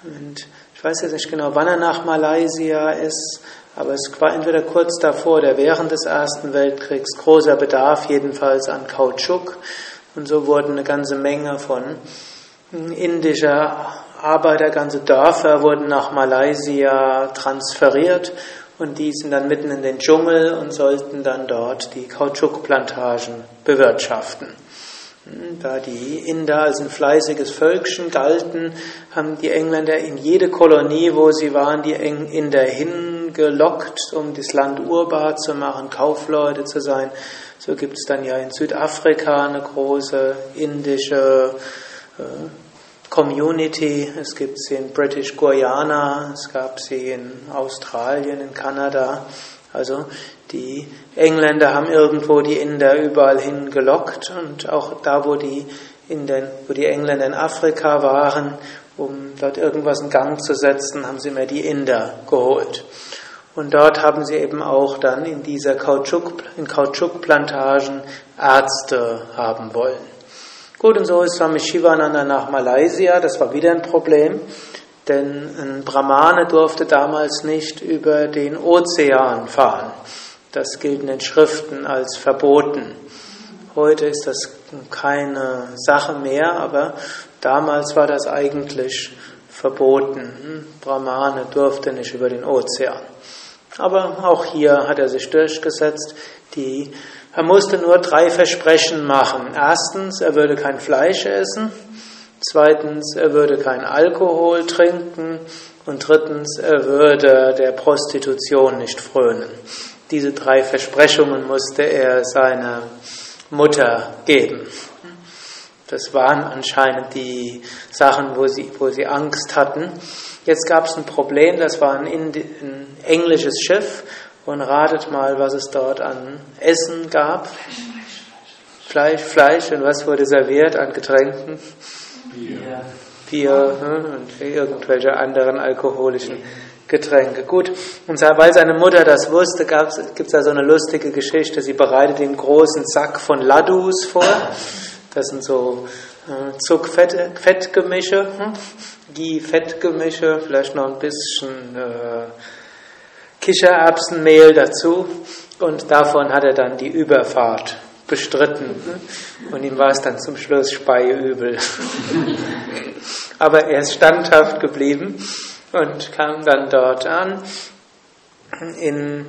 und ich weiß jetzt nicht genau, wann er nach Malaysia ist, aber es war entweder kurz davor oder während des Ersten Weltkriegs großer Bedarf jedenfalls an Kautschuk. Und so wurden eine ganze Menge von indischer Arbeiter, ganze Dörfer wurden nach Malaysia transferiert und die sind dann mitten in den Dschungel und sollten dann dort die Kautschukplantagen bewirtschaften. Da die Inder als ein fleißiges Völkchen galten, haben die Engländer in jede Kolonie, wo sie waren, die Inder hingelockt, um das Land urbar zu machen, Kaufleute zu sein. So gibt es dann ja in Südafrika eine große indische äh, Community. Es gibt sie in British Guiana, es gab sie in Australien, in Kanada. Also die Engländer haben irgendwo die Inder überall hingelockt und auch da, wo die, in den, wo die Engländer in Afrika waren, um dort irgendwas in Gang zu setzen, haben sie mir die Inder geholt. Und dort haben sie eben auch dann in dieser Kautschuk, in Kautschukplantagen Ärzte haben wollen. Gut, und so ist Swami Shivananda nach Malaysia, das war wieder ein Problem, denn ein Brahmane durfte damals nicht über den Ozean fahren. Das gilt in den Schriften als verboten. Heute ist das keine Sache mehr, aber damals war das eigentlich verboten. Brahmane durfte nicht über den Ozean. Aber auch hier hat er sich durchgesetzt. Die, er musste nur drei Versprechen machen. Erstens, er würde kein Fleisch essen. Zweitens, er würde kein Alkohol trinken. Und drittens, er würde der Prostitution nicht frönen. Diese drei Versprechungen musste er seiner Mutter geben. Das waren anscheinend die Sachen, wo sie, wo sie Angst hatten. Jetzt gab es ein Problem, das war ein, ein, englisches Schiff und ratet mal, was es dort an Essen gab. Fleisch, Fleisch und was wurde serviert an Getränken? Bier. Bier hm, und irgendwelche anderen alkoholischen Getränke. Gut, und weil seine Mutter das wusste, gibt es da so eine lustige Geschichte. Sie bereitet den großen Sack von Ladus vor. Das sind so Zuckfettgemische. Hm? die Fettgemische, vielleicht noch ein bisschen äh, Kichererbsenmehl dazu und davon hat er dann die Überfahrt bestritten und ihm war es dann zum Schluss speiübel. (laughs) Aber er ist standhaft geblieben und kam dann dort an in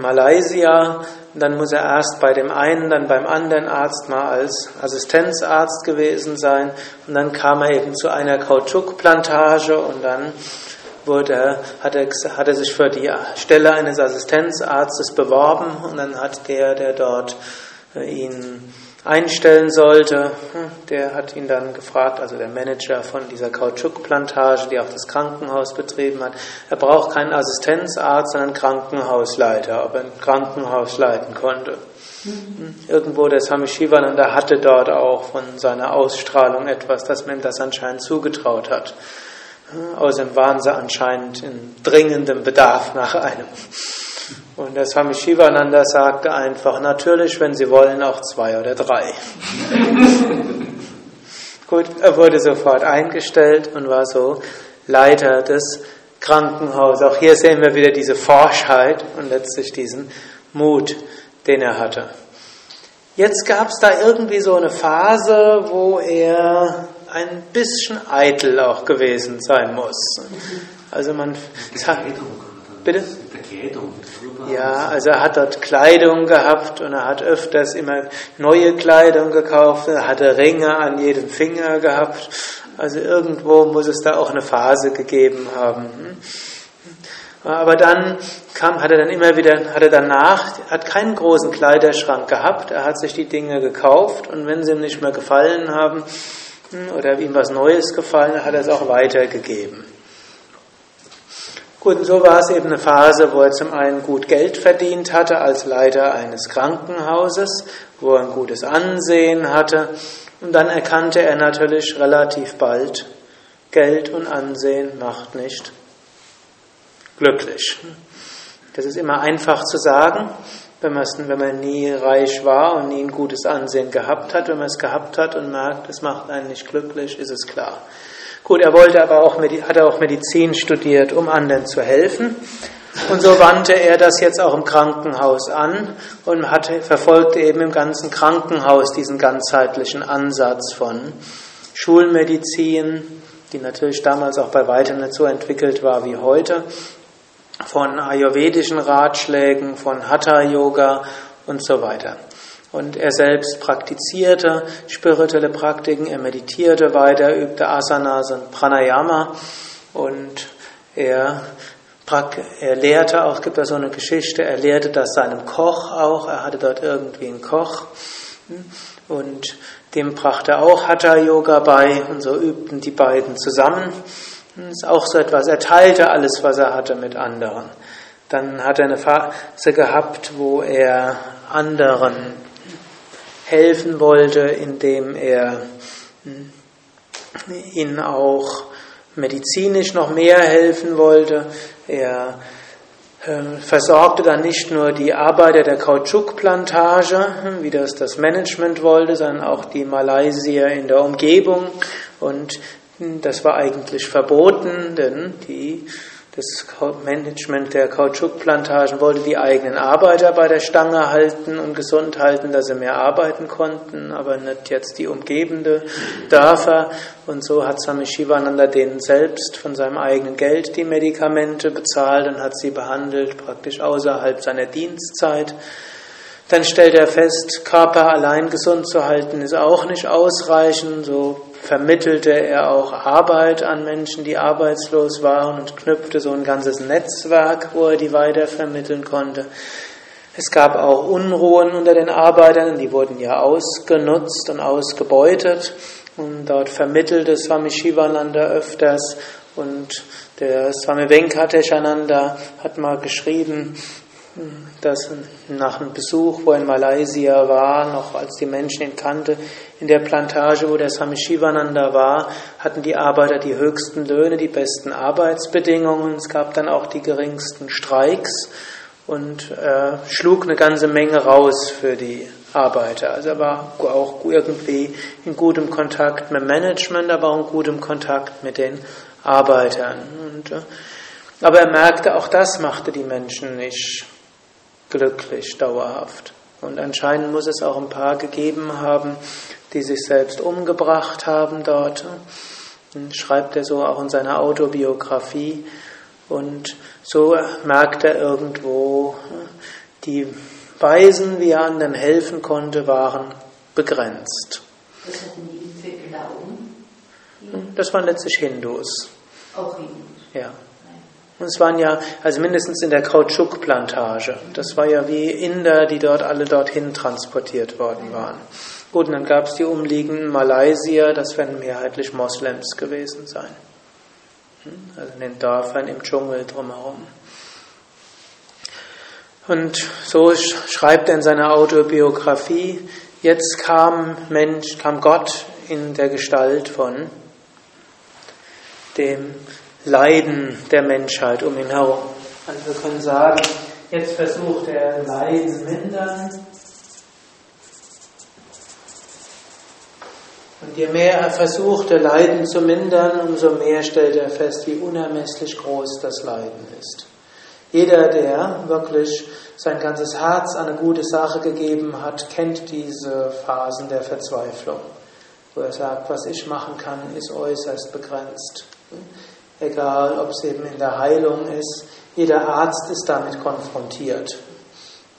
Malaysia. Dann muss er erst bei dem einen, dann beim anderen Arzt mal als Assistenzarzt gewesen sein. Und dann kam er eben zu einer Kautschukplantage und dann wurde, hat, er, hat er sich für die Stelle eines Assistenzarztes beworben und dann hat der, der dort äh, ihn einstellen sollte. Hm, der hat ihn dann gefragt, also der Manager von dieser Kautschukplantage, die auch das Krankenhaus betrieben hat, er braucht keinen Assistenzarzt, sondern einen Krankenhausleiter, ob er ein Krankenhaus leiten konnte. Hm, irgendwo der Swami Shivananda hatte dort auch von seiner Ausstrahlung etwas, das man ihm das anscheinend zugetraut hat. Hm, außerdem waren sie anscheinend in dringendem Bedarf nach einem. Und der Swami Shivananda sagte einfach, natürlich, wenn Sie wollen, auch zwei oder drei. (laughs) Gut, er wurde sofort eingestellt und war so Leiter des Krankenhauses. Auch hier sehen wir wieder diese Forschheit und letztlich diesen Mut, den er hatte. Jetzt gab es da irgendwie so eine Phase, wo er ein bisschen eitel auch gewesen sein muss. Also man sagt, bitte? Ja, also er hat dort Kleidung gehabt und er hat öfters immer neue Kleidung gekauft, er hatte Ringe an jedem Finger gehabt. Also irgendwo muss es da auch eine Phase gegeben haben. Aber dann kam, hat er dann immer wieder, hat er danach, hat keinen großen Kleiderschrank gehabt, er hat sich die Dinge gekauft und wenn sie ihm nicht mehr gefallen haben oder ihm was Neues gefallen, hat er es auch weitergegeben. Gut, und so war es eben eine Phase, wo er zum einen gut Geld verdient hatte als Leiter eines Krankenhauses, wo er ein gutes Ansehen hatte. Und dann erkannte er natürlich relativ bald, Geld und Ansehen macht nicht glücklich. Das ist immer einfach zu sagen, wenn man, wenn man nie reich war und nie ein gutes Ansehen gehabt hat. Wenn man es gehabt hat und merkt, es macht einen nicht glücklich, ist es klar. Gut, er wollte aber auch, hat auch Medizin studiert, um anderen zu helfen. Und so wandte er das jetzt auch im Krankenhaus an und hatte, verfolgte eben im ganzen Krankenhaus diesen ganzheitlichen Ansatz von Schulmedizin, die natürlich damals auch bei weitem nicht so entwickelt war wie heute, von ayurvedischen Ratschlägen, von Hatha-Yoga und so weiter. Und er selbst praktizierte spirituelle Praktiken, er meditierte weiter, übte Asanas und Pranayama und er, er lehrte auch, gibt da so eine Geschichte, er lehrte das seinem Koch auch, er hatte dort irgendwie einen Koch und dem brachte er auch Hatha Yoga bei und so übten die beiden zusammen. Das ist auch so etwas. Er teilte alles, was er hatte, mit anderen. Dann hat er eine Phase gehabt, wo er anderen helfen wollte, indem er hm, ihnen auch medizinisch noch mehr helfen wollte. Er äh, versorgte dann nicht nur die Arbeiter der Kautschukplantage, hm, wie das das Management wollte, sondern auch die Malaysier in der Umgebung. Und hm, das war eigentlich verboten, denn die das Management der Kautschukplantagen wollte die eigenen Arbeiter bei der Stange halten und gesund halten, dass sie mehr arbeiten konnten, aber nicht jetzt die umgebende Dörfer. Und so hat Swami Shivananda denen selbst von seinem eigenen Geld die Medikamente bezahlt und hat sie behandelt, praktisch außerhalb seiner Dienstzeit. Dann stellt er fest, Körper allein gesund zu halten ist auch nicht ausreichend. So vermittelte er auch Arbeit an Menschen, die arbeitslos waren und knüpfte so ein ganzes Netzwerk, wo er die weiter vermitteln konnte. Es gab auch Unruhen unter den Arbeitern, die wurden ja ausgenutzt und ausgebeutet. Und dort vermittelte Swami Shivananda öfters und der Swami Venkateshananda hat mal geschrieben, dass nach einem Besuch, wo er in Malaysia war, noch als die Menschen ihn kannte, in der Plantage, wo der Swami Shivananda war, hatten die Arbeiter die höchsten Löhne, die besten Arbeitsbedingungen. Es gab dann auch die geringsten Streiks und äh, schlug eine ganze Menge raus für die Arbeiter. Also er war auch irgendwie in gutem Kontakt mit Management, aber auch in gutem Kontakt mit den Arbeitern. Und, äh, aber er merkte, auch das machte die Menschen nicht glücklich, dauerhaft. Und anscheinend muss es auch ein paar gegeben haben, die sich selbst umgebracht haben dort. Schreibt er so auch in seiner Autobiografie. Und so merkt er irgendwo, die Weisen, wie er anderen helfen konnte, waren begrenzt. Was hatten die für Glauben? Das waren letztlich Hindus. Auch Hindus. Ja. Und es waren ja, also mindestens in der Kautschukplantage. Das war ja wie Inder, die dort alle dorthin transportiert worden waren. Gut, und dann gab es die umliegenden Malaysier, das werden mehrheitlich Moslems gewesen sein. Hm? Also in den Dörfern im Dschungel drumherum. Und so schreibt er in seiner Autobiografie, jetzt kam Mensch, kam Gott in der Gestalt von dem Leiden der Menschheit um ihn herum. Also wir können sagen, jetzt versucht er Leiden mindern. Und je mehr er versuchte, Leiden zu mindern, umso mehr stellt er fest, wie unermesslich groß das Leiden ist. Jeder, der wirklich sein ganzes Herz an eine gute Sache gegeben hat, kennt diese Phasen der Verzweiflung, wo er sagt, was ich machen kann, ist äußerst begrenzt egal ob es eben in der Heilung ist. Jeder Arzt ist damit konfrontiert.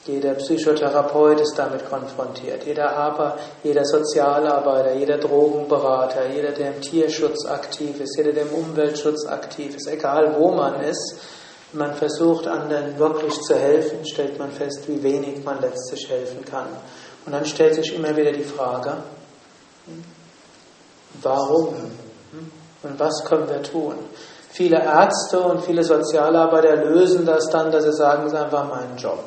Jeder Psychotherapeut ist damit konfrontiert. Jeder Aber, jeder Sozialarbeiter, jeder Drogenberater, jeder, der im Tierschutz aktiv ist, jeder, der im Umweltschutz aktiv ist, egal wo man ist, man versucht anderen wirklich zu helfen, stellt man fest, wie wenig man letztlich helfen kann. Und dann stellt sich immer wieder die Frage, warum? Und was können wir tun? Viele Ärzte und viele Sozialarbeiter lösen das dann, dass sie sagen, es ist einfach mein Job.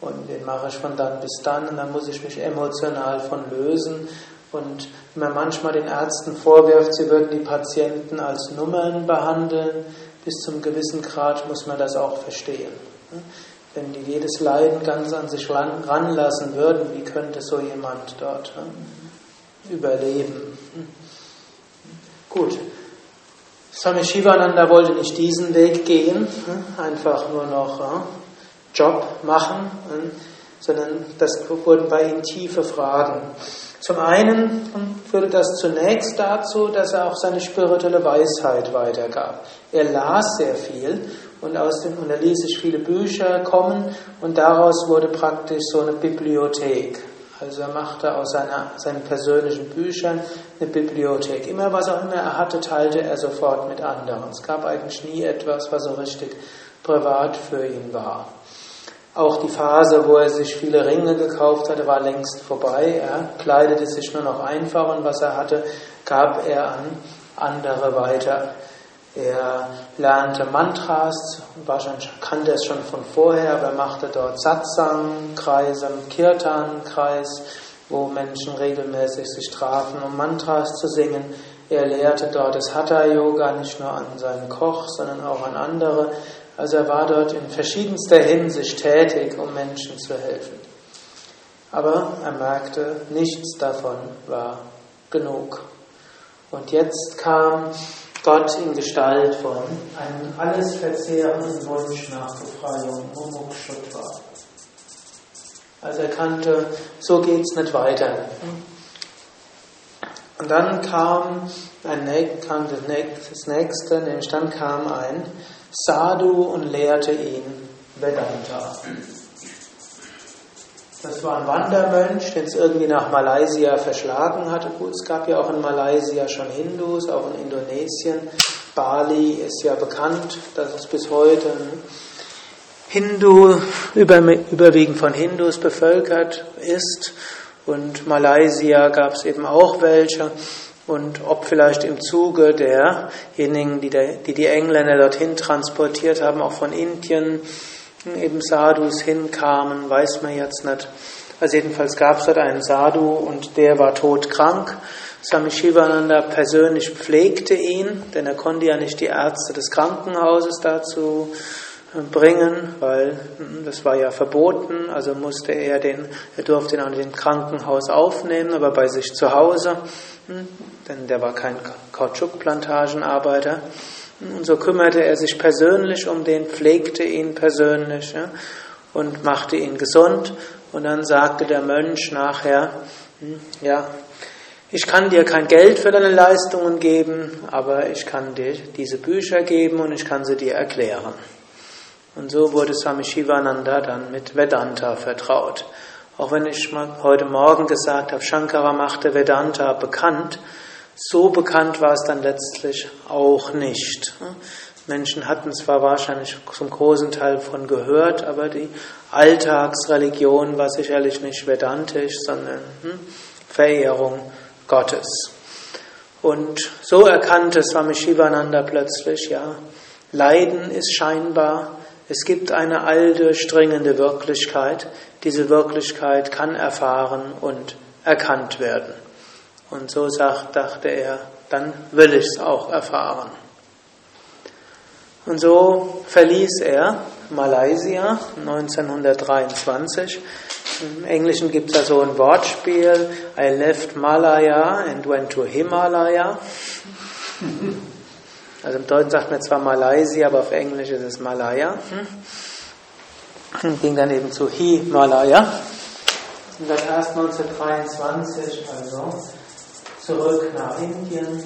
Und den mache ich von dann bis dann und dann muss ich mich emotional von lösen. Und wenn man manchmal den Ärzten vorwirft, sie würden die Patienten als Nummern behandeln, bis zum gewissen Grad muss man das auch verstehen. Wenn die jedes Leiden ganz an sich ranlassen würden, wie könnte so jemand dort überleben? Gut. Swami Shivananda wollte nicht diesen Weg gehen, hm, einfach nur noch Job machen, hm, sondern das wurden bei ihm tiefe Fragen. Zum einen führte das zunächst dazu, dass er auch seine spirituelle Weisheit weitergab. Er las sehr viel und, aus dem, und er ließ sich viele Bücher kommen und daraus wurde praktisch so eine Bibliothek. Also er machte aus seiner, seinen persönlichen Büchern eine Bibliothek. Immer was auch immer er hatte, teilte er sofort mit anderen. Es gab eigentlich nie etwas, was so richtig privat für ihn war. Auch die Phase, wo er sich viele Ringe gekauft hatte, war längst vorbei. Er kleidete sich nur noch einfach und was er hatte, gab er an andere weiter. Er lernte Mantras, wahrscheinlich kannte es schon von vorher, aber er machte dort Satsang-Kreise, Kirtan-Kreis, wo Menschen regelmäßig sich trafen, um Mantras zu singen. Er lehrte dort das Hatha-Yoga nicht nur an seinen Koch, sondern auch an andere. Also er war dort in verschiedenster Hinsicht tätig, um Menschen zu helfen. Aber er merkte, nichts davon war genug. Und jetzt kam Gott in Gestalt von einem alles verzehrenden Wunsch nach Befreiung, Mumukshutva. Also er kannte, so geht's nicht weiter. Und dann kam, ein, kam das nächste, nämlich dann kam ein Sadhu und lehrte ihn Vedanta. Das war ein Wandermönch, den es irgendwie nach Malaysia verschlagen hatte. Gut, es gab ja auch in Malaysia schon Hindus, auch in Indonesien. Bali ist ja bekannt, dass es bis heute Hindu, überwiegend von Hindus bevölkert ist. Und Malaysia gab es eben auch welche. Und ob vielleicht im Zuge derjenigen, die, die die Engländer dorthin transportiert haben, auch von Indien, eben Sadhus hinkamen, weiß man jetzt nicht. Also jedenfalls gab es dort einen Sadhu und der war todkrank. Swami Shivananda persönlich pflegte ihn, denn er konnte ja nicht die Ärzte des Krankenhauses dazu äh, bringen, weil hm, das war ja verboten, also musste er den, er durfte ihn auch nicht im Krankenhaus aufnehmen, aber bei sich zu Hause, hm, denn der war kein Kautschukplantagenarbeiter. Und so kümmerte er sich persönlich um den, pflegte ihn persönlich ja, und machte ihn gesund. Und dann sagte der Mönch nachher, hm, ja, ich kann dir kein Geld für deine Leistungen geben, aber ich kann dir diese Bücher geben und ich kann sie dir erklären. Und so wurde Swami Shivananda dann mit Vedanta vertraut. Auch wenn ich heute Morgen gesagt habe, Shankara machte Vedanta bekannt, so bekannt war es dann letztlich auch nicht. Menschen hatten zwar wahrscheinlich zum großen Teil von gehört, aber die Alltagsreligion war sicherlich nicht vedantisch, sondern hm, Verehrung Gottes. Und so erkannte Swami Shivananda plötzlich, ja, Leiden ist scheinbar, es gibt eine alldurchdringende Wirklichkeit, diese Wirklichkeit kann erfahren und erkannt werden. Und so sagt, dachte er, dann will ich es auch erfahren. Und so verließ er Malaysia 1923. Im Englischen gibt es da so ein Wortspiel, I left Malaya and went to Himalaya. Also im Deutschen sagt man zwar Malaysia, aber auf Englisch ist es Malaya. Und ging dann eben zu Himalaya. Und dann erst 1923, also zurück nach Indien.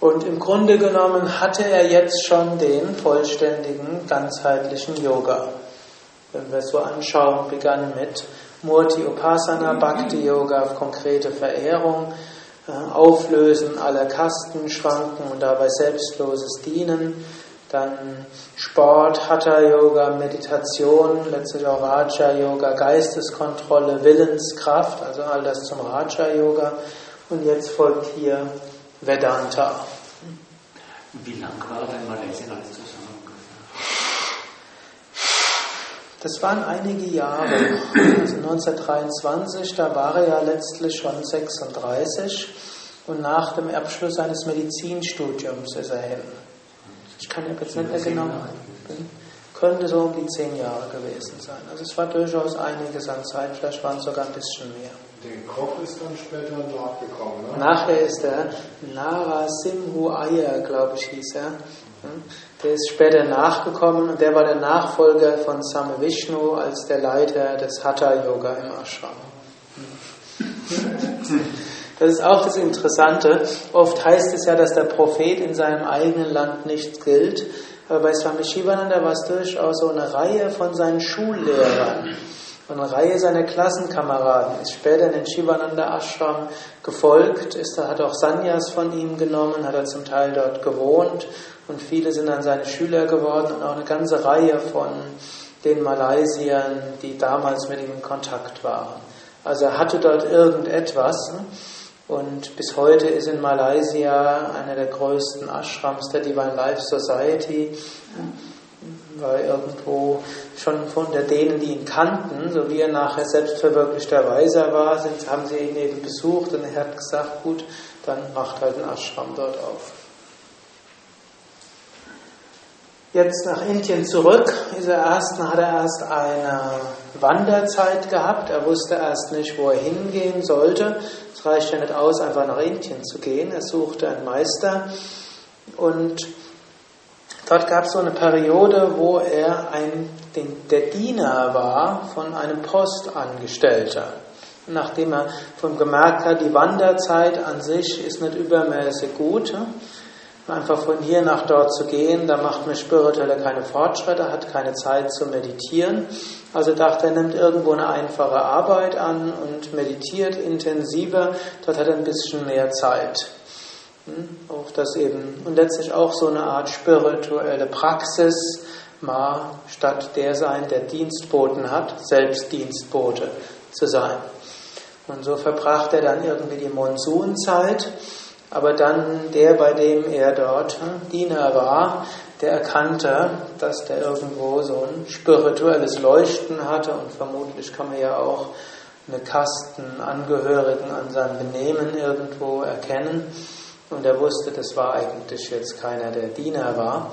Und im Grunde genommen hatte er jetzt schon den vollständigen, ganzheitlichen Yoga. Wenn wir es so anschauen, begann mit Murti Upasana, Bhakti Yoga, konkrete Verehrung, äh, Auflösen aller Kastenschranken und dabei selbstloses Dienen, dann Sport, Hatha Yoga, Meditation, letztlich auch Raja Yoga, Geisteskontrolle, Willenskraft, also all das zum Raja Yoga. Und jetzt folgt hier Vedanta. Wie lang war er in Malaysia alles zusammen? Das waren einige Jahre. Also 1923, da war er ja letztlich schon 36 und nach dem Abschluss seines Medizinstudiums ist er hin. Ich kann jetzt nicht mehr genau. Könnte so um die zehn Jahre gewesen sein. Also es war durchaus einiges an Zeit, vielleicht waren es sogar ein bisschen mehr. Der Koch ist dann später nachgekommen, ne? Nachher ist er Narasimhu Iyer, glaube ich, hieß er. Der ist später nachgekommen und der war der Nachfolger von Same Vishnu als der Leiter des Hatha Yoga im Ashram. (laughs) (laughs) Das ist auch das Interessante. Oft heißt es ja, dass der Prophet in seinem eigenen Land nicht gilt. Aber bei Swami Shivananda war es durchaus so eine Reihe von seinen Schullehrern, Und eine Reihe seiner Klassenkameraden ist später in den Shivananda Ashram gefolgt, ist, hat auch Sanyas von ihm genommen, hat er zum Teil dort gewohnt und viele sind dann seine Schüler geworden und auch eine ganze Reihe von den Malaysiern, die damals mit ihm in Kontakt waren. Also er hatte dort irgendetwas? Und bis heute ist in Malaysia einer der größten Ashrams der Divine Life Society war irgendwo schon von der denen, die ihn kannten, so wie er nachher selbstverwirklichter Weiser war, sind, haben sie ihn eben besucht und er hat gesagt, gut, dann macht halt ein Ashram dort auf. Jetzt nach Indien zurück ist er erst, hat er erst eine Wanderzeit gehabt. Er wusste erst nicht, wo er hingehen sollte. Es reicht ja nicht aus, einfach nach Indien zu gehen. Er suchte einen Meister und Dort gab es so eine Periode, wo er ein, der Diener war von einem Postangestellter. Nachdem er von gemerkt hat, die Wanderzeit an sich ist nicht übermäßig gut, einfach von hier nach dort zu gehen, da macht man spirituelle keine Fortschritte, hat keine Zeit zu meditieren. Also dachte er, nimmt irgendwo eine einfache Arbeit an und meditiert intensiver, dort hat er ein bisschen mehr Zeit. Hm? Auch das eben, und letztlich auch so eine Art spirituelle Praxis, mal statt der sein, der Dienstboten hat, selbst Dienstbote zu sein. Und so verbrachte er dann irgendwie die Monsunzeit, aber dann der, bei dem er dort Diener war, der erkannte, dass der irgendwo so ein spirituelles Leuchten hatte und vermutlich kann man ja auch eine Kastenangehörigen an seinem Benehmen irgendwo erkennen. Und er wusste, das war eigentlich jetzt keiner, der Diener war.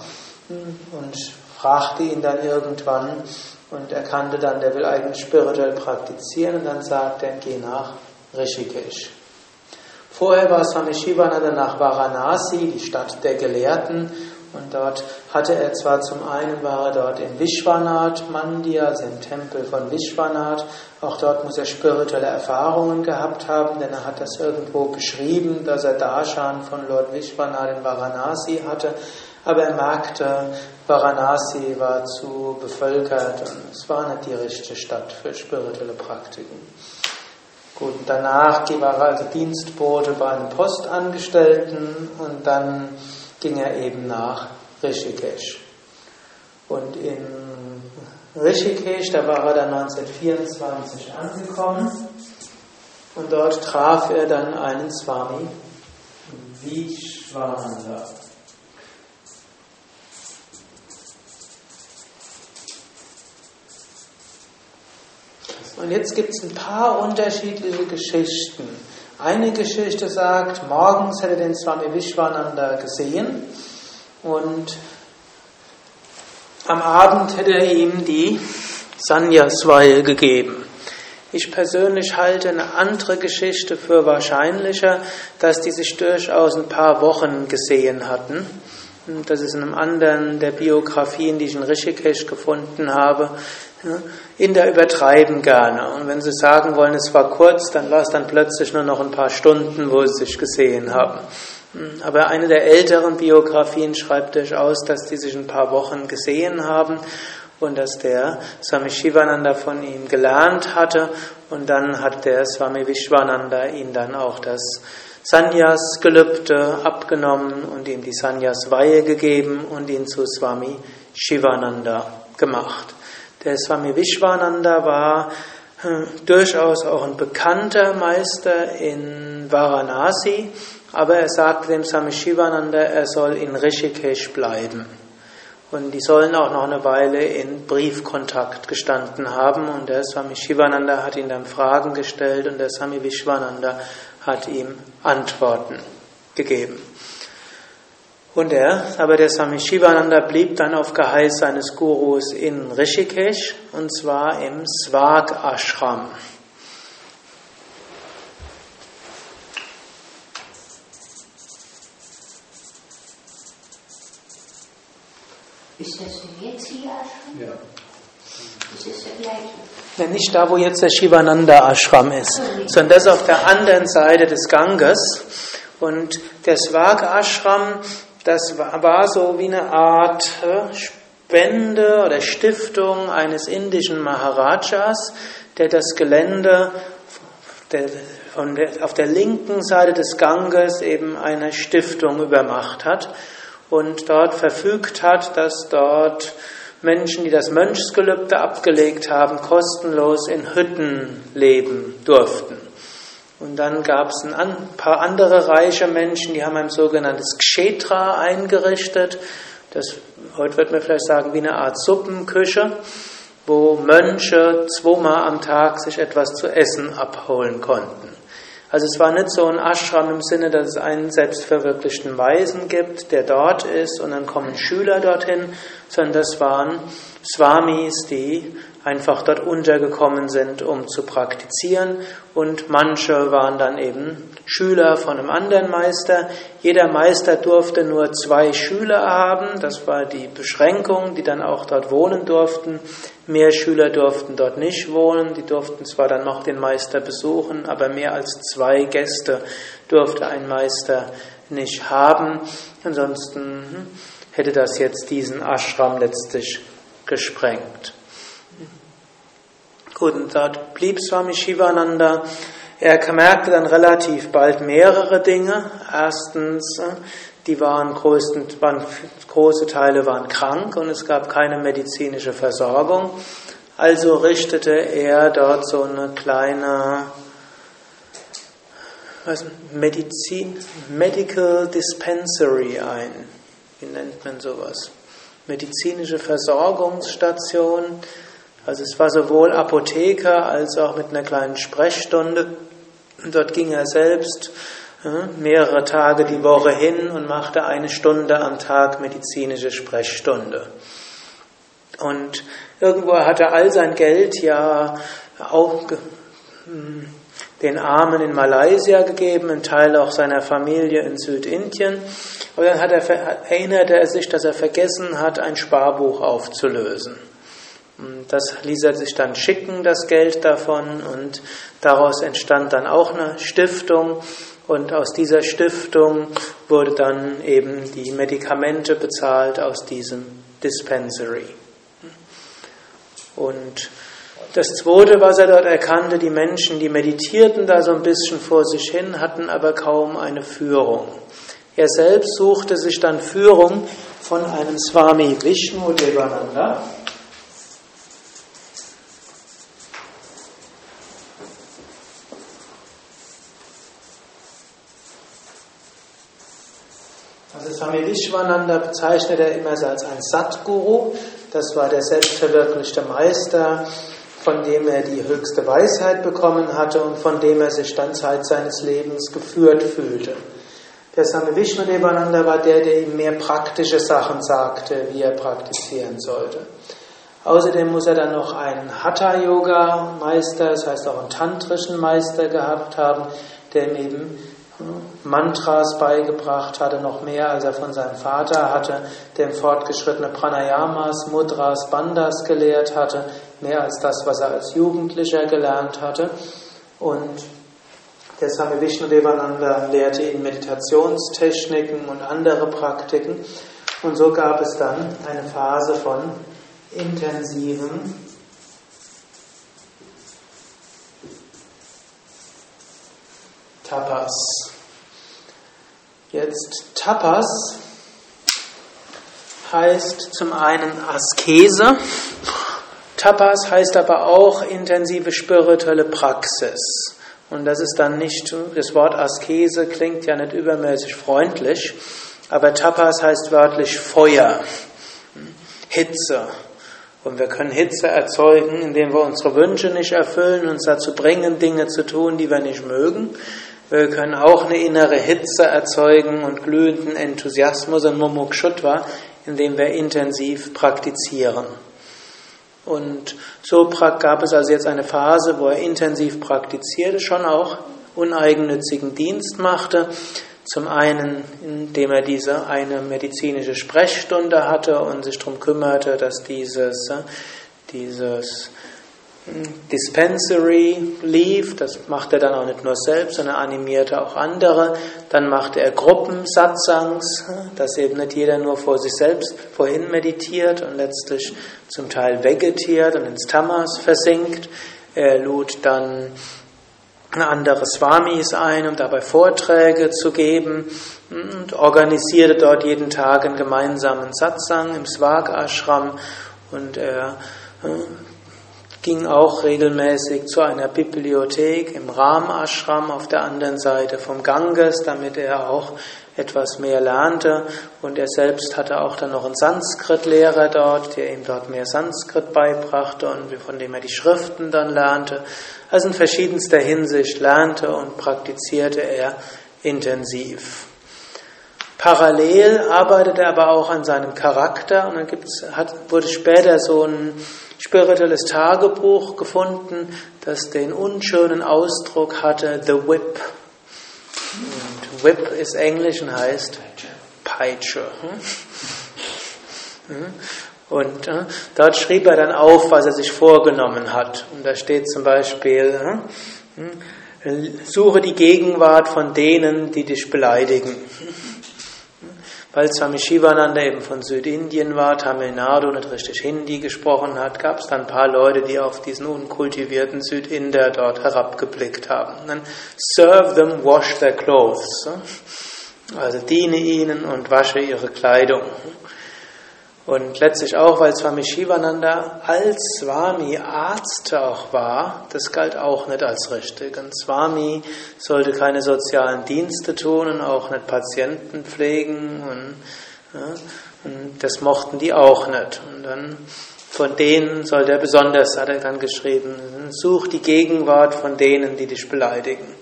Und fragte ihn dann irgendwann und erkannte dann, der will eigentlich spirituell praktizieren. Und dann sagte er, geh nach Rishikesh. Vorher war Swami Shivananda nach Varanasi, die Stadt der Gelehrten, und dort hatte er zwar zum einen war er dort im Vishwanath Mandir, also im Tempel von Vishwanath, auch dort muss er spirituelle Erfahrungen gehabt haben, denn er hat das irgendwo beschrieben, dass er Darshan von Lord Vishwanath in Varanasi hatte, aber er merkte, Varanasi war zu bevölkert und es war nicht die richtige Stadt für spirituelle Praktiken. Gut, danach war er also Dienstbote bei einem Postangestellten und dann ging er eben nach Rishikesh. Und in Rishikesh, da war er dann 1924 angekommen und dort traf er dann einen Swami Vishwananda. Und jetzt gibt es ein paar unterschiedliche Geschichten eine Geschichte sagt, morgens hätte den Swami Vishwananda gesehen und am Abend hätte er ihm die Sanyasweihe gegeben. Ich persönlich halte eine andere Geschichte für wahrscheinlicher, dass die sich durchaus ein paar Wochen gesehen hatten. Das ist in einem anderen der Biografien, die ich in Rishikesh gefunden habe, Inder übertreiben gerne. Und wenn sie sagen wollen, es war kurz, dann war es dann plötzlich nur noch ein paar Stunden, wo sie sich gesehen haben. Hm, aber eine der älteren Biografien schreibt durchaus, dass die sich ein paar Wochen gesehen haben und dass der Swami Shivananda von ihm gelernt hatte und dann hat der Swami Vishwananda ihn dann auch das Sanyas-Gelübde abgenommen und ihm die Sanyas-Weihe gegeben und ihn zu Swami Shivananda gemacht. Der Swami Vishwananda war hm, durchaus auch ein bekannter Meister in Varanasi, aber er sagte dem Swami Shivananda, er soll in Rishikesh bleiben. Und die sollen auch noch eine Weile in Briefkontakt gestanden haben. Und der Swami Shivananda hat ihm dann Fragen gestellt und der Swami Vishwananda hat ihm Antworten gegeben. Und er, aber der Swami Shivananda blieb dann auf Geheiß seines Gurus in Rishikesh und zwar im Swag Ashram. Ist das jetzt hier Ashram? Ja. Ist das der gleiche? Ja, nicht da, wo jetzt der Shivananda Ashram ist, sondern das auf der anderen Seite des Ganges. Und der Swag Ashram das war so wie eine Art Spende oder Stiftung eines indischen Maharajas, der das Gelände auf der linken Seite des Ganges eben eine Stiftung übermacht hat und dort verfügt hat, dass dort Menschen, die das Mönchsgelübde abgelegt haben, kostenlos in Hütten leben durften. Und dann gab es ein paar andere reiche Menschen, die haben ein sogenanntes Kshetra eingerichtet. Das, heute wird man vielleicht sagen, wie eine Art Suppenküche, wo Mönche zweimal am Tag sich etwas zu essen abholen konnten. Also es war nicht so ein Ashram im Sinne, dass es einen selbstverwirklichten Weisen gibt, der dort ist und dann kommen Schüler dorthin, sondern das waren Swamis, die einfach dort untergekommen sind, um zu praktizieren. Und manche waren dann eben Schüler von einem anderen Meister. Jeder Meister durfte nur zwei Schüler haben. Das war die Beschränkung, die dann auch dort wohnen durften. Mehr Schüler durften dort nicht wohnen. Die durften zwar dann noch den Meister besuchen, aber mehr als zwei Gäste durfte ein Meister nicht haben. Ansonsten hm, hätte das jetzt diesen Ashram letztlich gesprengt. Und dort blieb Swami Shivananda. Er merkte dann relativ bald mehrere Dinge. Erstens, die waren, größten, waren große Teile waren krank und es gab keine medizinische Versorgung. Also richtete er dort so eine kleine was, Medizin, Medical Dispensary ein. Wie nennt man sowas? Medizinische Versorgungsstation also es war sowohl Apotheker als auch mit einer kleinen Sprechstunde. dort ging er selbst mehrere Tage die Woche hin und machte eine Stunde am Tag medizinische Sprechstunde. Und irgendwo hat er all sein Geld ja auch hm, den Armen in Malaysia gegeben, einen Teil auch seiner Familie in Südindien. Aber dann hat er, erinnerte er sich, dass er vergessen hat, ein Sparbuch aufzulösen. Das ließ er sich dann schicken, das Geld davon, und daraus entstand dann auch eine Stiftung. Und aus dieser Stiftung wurde dann eben die Medikamente bezahlt aus diesem Dispensary. Und das Zweite, was er dort erkannte, die Menschen, die meditierten da so ein bisschen vor sich hin, hatten aber kaum eine Führung. Er selbst suchte sich dann Führung von einem Swami Vishnu Devananda. Swami Vishwananda bezeichnet er immer als ein Satguru. Das war der selbstverwirklichte Meister, von dem er die höchste Weisheit bekommen hatte und von dem er sich dann Zeit seines Lebens geführt fühlte. Der Swami Vishnudevananda war der, der ihm mehr praktische Sachen sagte, wie er praktizieren sollte. Außerdem muss er dann noch einen Hatha-Yoga-Meister, das heißt auch einen tantrischen Meister gehabt haben, der ihm eben Mantras beigebracht hatte, noch mehr als er von seinem Vater hatte, dem fortgeschrittene Pranayamas, Mudras, Bandhas gelehrt hatte, mehr als das, was er als Jugendlicher gelernt hatte. Und der Swami Vishnudevananda lehrte ihn Meditationstechniken und andere Praktiken. Und so gab es dann eine Phase von intensiven Tapas. Jetzt Tapas heißt zum einen Askese. Tapas heißt aber auch intensive spirituelle Praxis. Und das ist dann nicht, das Wort Askese klingt ja nicht übermäßig freundlich, aber Tapas heißt wörtlich Feuer, Hitze. Und wir können Hitze erzeugen, indem wir unsere Wünsche nicht erfüllen, uns dazu bringen, Dinge zu tun, die wir nicht mögen. Wir können auch eine innere Hitze erzeugen und glühenden Enthusiasmus und Mumukshutva, indem wir intensiv praktizieren. Und so gab es also jetzt eine Phase, wo er intensiv praktizierte, schon auch uneigennützigen Dienst machte. Zum einen, indem er diese eine medizinische Sprechstunde hatte und sich darum kümmerte, dass dieses, dieses Dispensary lief, das macht er dann auch nicht nur selbst, sondern animierte auch andere. Dann machte er Gruppensatsangs, dass eben nicht jeder nur vor sich selbst vorhin meditiert und letztlich zum Teil vegetiert und ins Tamas versinkt. Er lud dann andere Swamis ein, um dabei Vorträge zu geben und organisierte dort jeden Tag einen gemeinsamen Satsang im Swag Ashram und er äh, ging auch regelmäßig zu einer Bibliothek im Ram Ashram auf der anderen Seite vom Ganges, damit er auch etwas mehr lernte. Und er selbst hatte auch dann noch einen Sanskrit-Lehrer dort, der ihm dort mehr Sanskrit beibrachte und von dem er die Schriften dann lernte. Also in verschiedenster Hinsicht lernte und praktizierte er intensiv. Parallel arbeitete er aber auch an seinem Charakter und dann gibt's, hat, wurde später so ein spirituelles Tagebuch gefunden, das den unschönen Ausdruck hatte, The Whip. Und Whip ist Englisch und heißt Peitsche. Hm? Hm? Und äh, dort schrieb er dann auf, was er sich vorgenommen hat. Und da steht zum Beispiel, äh, suche die Gegenwart von denen, die dich beleidigen. Weil Swami Shivananda eben von Südindien war, Tamil Nadu nicht richtig Hindi gesprochen hat, gab es dann ein paar Leute, die auf diesen unkultivierten Südinder dort herabgeblickt haben. Dann serve them, wash their clothes. Also diene ihnen und wasche ihre Kleidung. Und letztlich auch, weil Swami Shivananda als Swami Arzt auch war, das galt auch nicht als richtig. Ein Swami sollte keine sozialen Dienste tun und auch nicht Patienten pflegen und, ja, und das mochten die auch nicht. Und dann von denen sollte er besonders, hat er dann geschrieben, such die Gegenwart von denen, die dich beleidigen.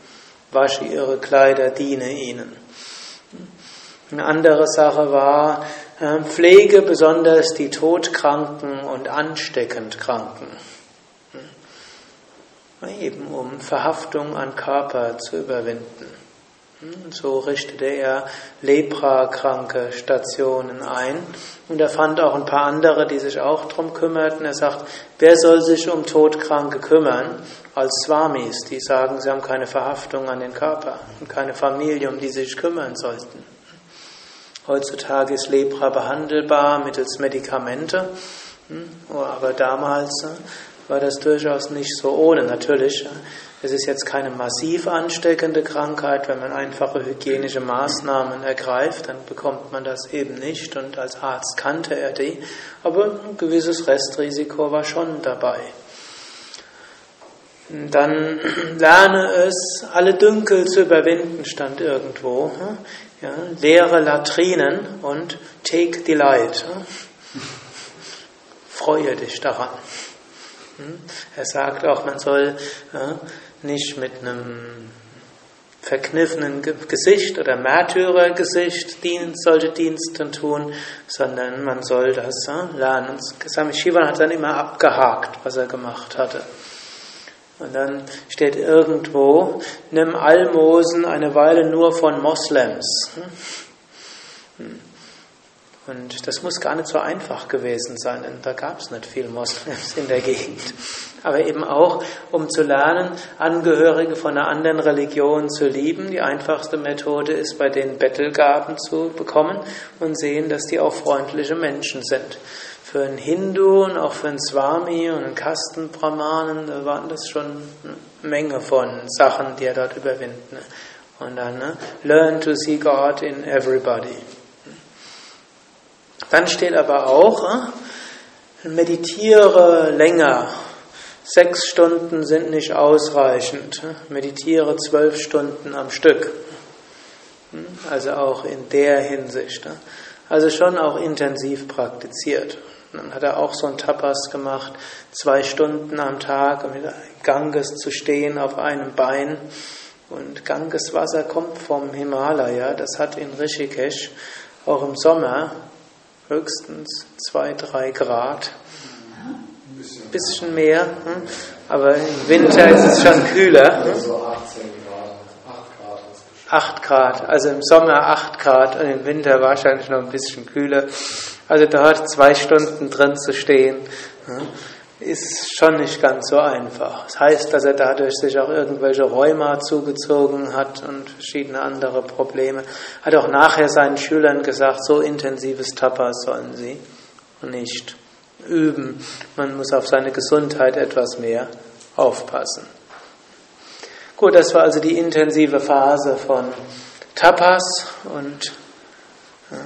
Wasche ihre Kleider, diene ihnen. Eine andere Sache war, pflege besonders die Todkranken und ansteckend Kranken. Hm. Eben um Verhaftung an Körper zu überwinden. Hm. So richtete er Leprakranke Stationen ein. Und er fand auch ein paar andere, die sich auch darum kümmerten. Er sagt, wer soll sich um Todkranke kümmern? Als Swamis, die sagen, sie haben keine Verhaftung an den Körper und keine Familie, um die sie sich kümmern sollten. Heutzutage ist Lepra behandelbar mittels Medikamente, hm, aber damals äh, war das durchaus nicht so ohne. Natürlich, äh, es ist jetzt keine massiv ansteckende Krankheit. Wenn man einfache hygienische Maßnahmen ergreift, dann bekommt man das eben nicht. Und als Arzt kannte er die. Aber ein gewisses Restrisiko war schon dabei. Dann lerne es, alle Dünkel zu überwinden, stand irgendwo. Ja, leere Latrinen und take delight. Freue dich daran. Hm? Er sagt auch, man soll nicht mit einem verkniffenen Gesicht oder Märtyrergesicht solche Dienste tun, sondern man soll das lernen. Swami Shivan hat dann immer abgehakt, was er gemacht hatte. Und dann steht irgendwo, nimm Almosen eine Weile nur von Moslems. Und das muss gar nicht so einfach gewesen sein, denn da gab es nicht viel Moslems in der Gegend. Aber eben auch, um zu lernen, Angehörige von einer anderen Religion zu lieben. Die einfachste Methode ist, bei denen Bettelgaben zu bekommen und sehen, dass die auch freundliche Menschen sind für einen Hindu und auch für einen Swami und einen Kastenbrahmanen, da waren das schon eine Menge von Sachen, die er dort überwinden. Und dann, ne? learn to see God in everybody. Dann steht aber auch, ne? meditiere länger. Sechs Stunden sind nicht ausreichend. Meditiere zwölf Stunden am Stück. Also auch in der Hinsicht. Ne? Also schon auch intensiv praktiziert. Dann hat er auch so ein Tapas gemacht, zwei Stunden am Tag, um mit Ganges zu stehen auf einem Bein. Und Gangeswasser kommt vom Himalaya, das hat in Rishikesh auch im Sommer höchstens zwei, drei Grad. Ein bisschen mehr, hm? aber im Winter ist es schon kühler. Hm? 8 Grad, also im Sommer 8 Grad und im Winter wahrscheinlich noch ein bisschen kühler. Also dort zwei Stunden drin zu stehen, ist schon nicht ganz so einfach. Das heißt, dass er dadurch sich auch irgendwelche Rheuma zugezogen hat und verschiedene andere Probleme. Hat auch nachher seinen Schülern gesagt, so intensives Tapas sollen sie nicht üben. Man muss auf seine Gesundheit etwas mehr aufpassen. Gut, das war also die intensive Phase von Tapas und ja,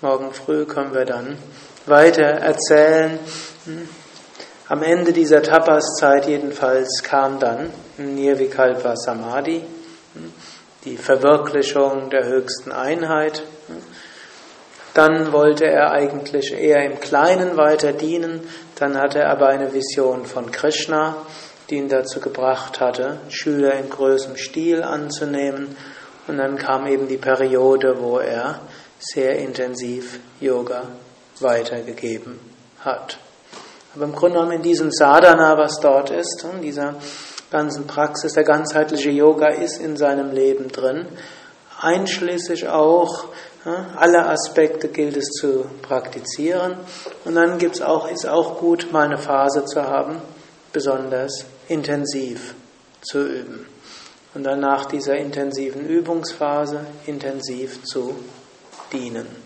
morgen früh können wir dann weiter erzählen. Hm, am Ende dieser Tapas-Zeit jedenfalls kam dann Nirvikalpa Samadhi, hm, die Verwirklichung der höchsten Einheit. Dann wollte er eigentlich eher im Kleinen weiter dienen. Dann hatte er aber eine Vision von Krishna, die ihn dazu gebracht hatte, Schüler in größerem Stil anzunehmen. Und dann kam eben die Periode, wo er sehr intensiv Yoga weitergegeben hat. Aber im Grunde genommen in diesem Sadhana, was dort ist, in dieser ganzen Praxis, der ganzheitliche Yoga ist in seinem Leben drin, einschließlich auch alle Aspekte gilt es zu praktizieren. Und dann gibt's auch, ist auch gut, mal eine Phase zu haben, besonders intensiv zu üben. Und dann nach dieser intensiven Übungsphase intensiv zu dienen.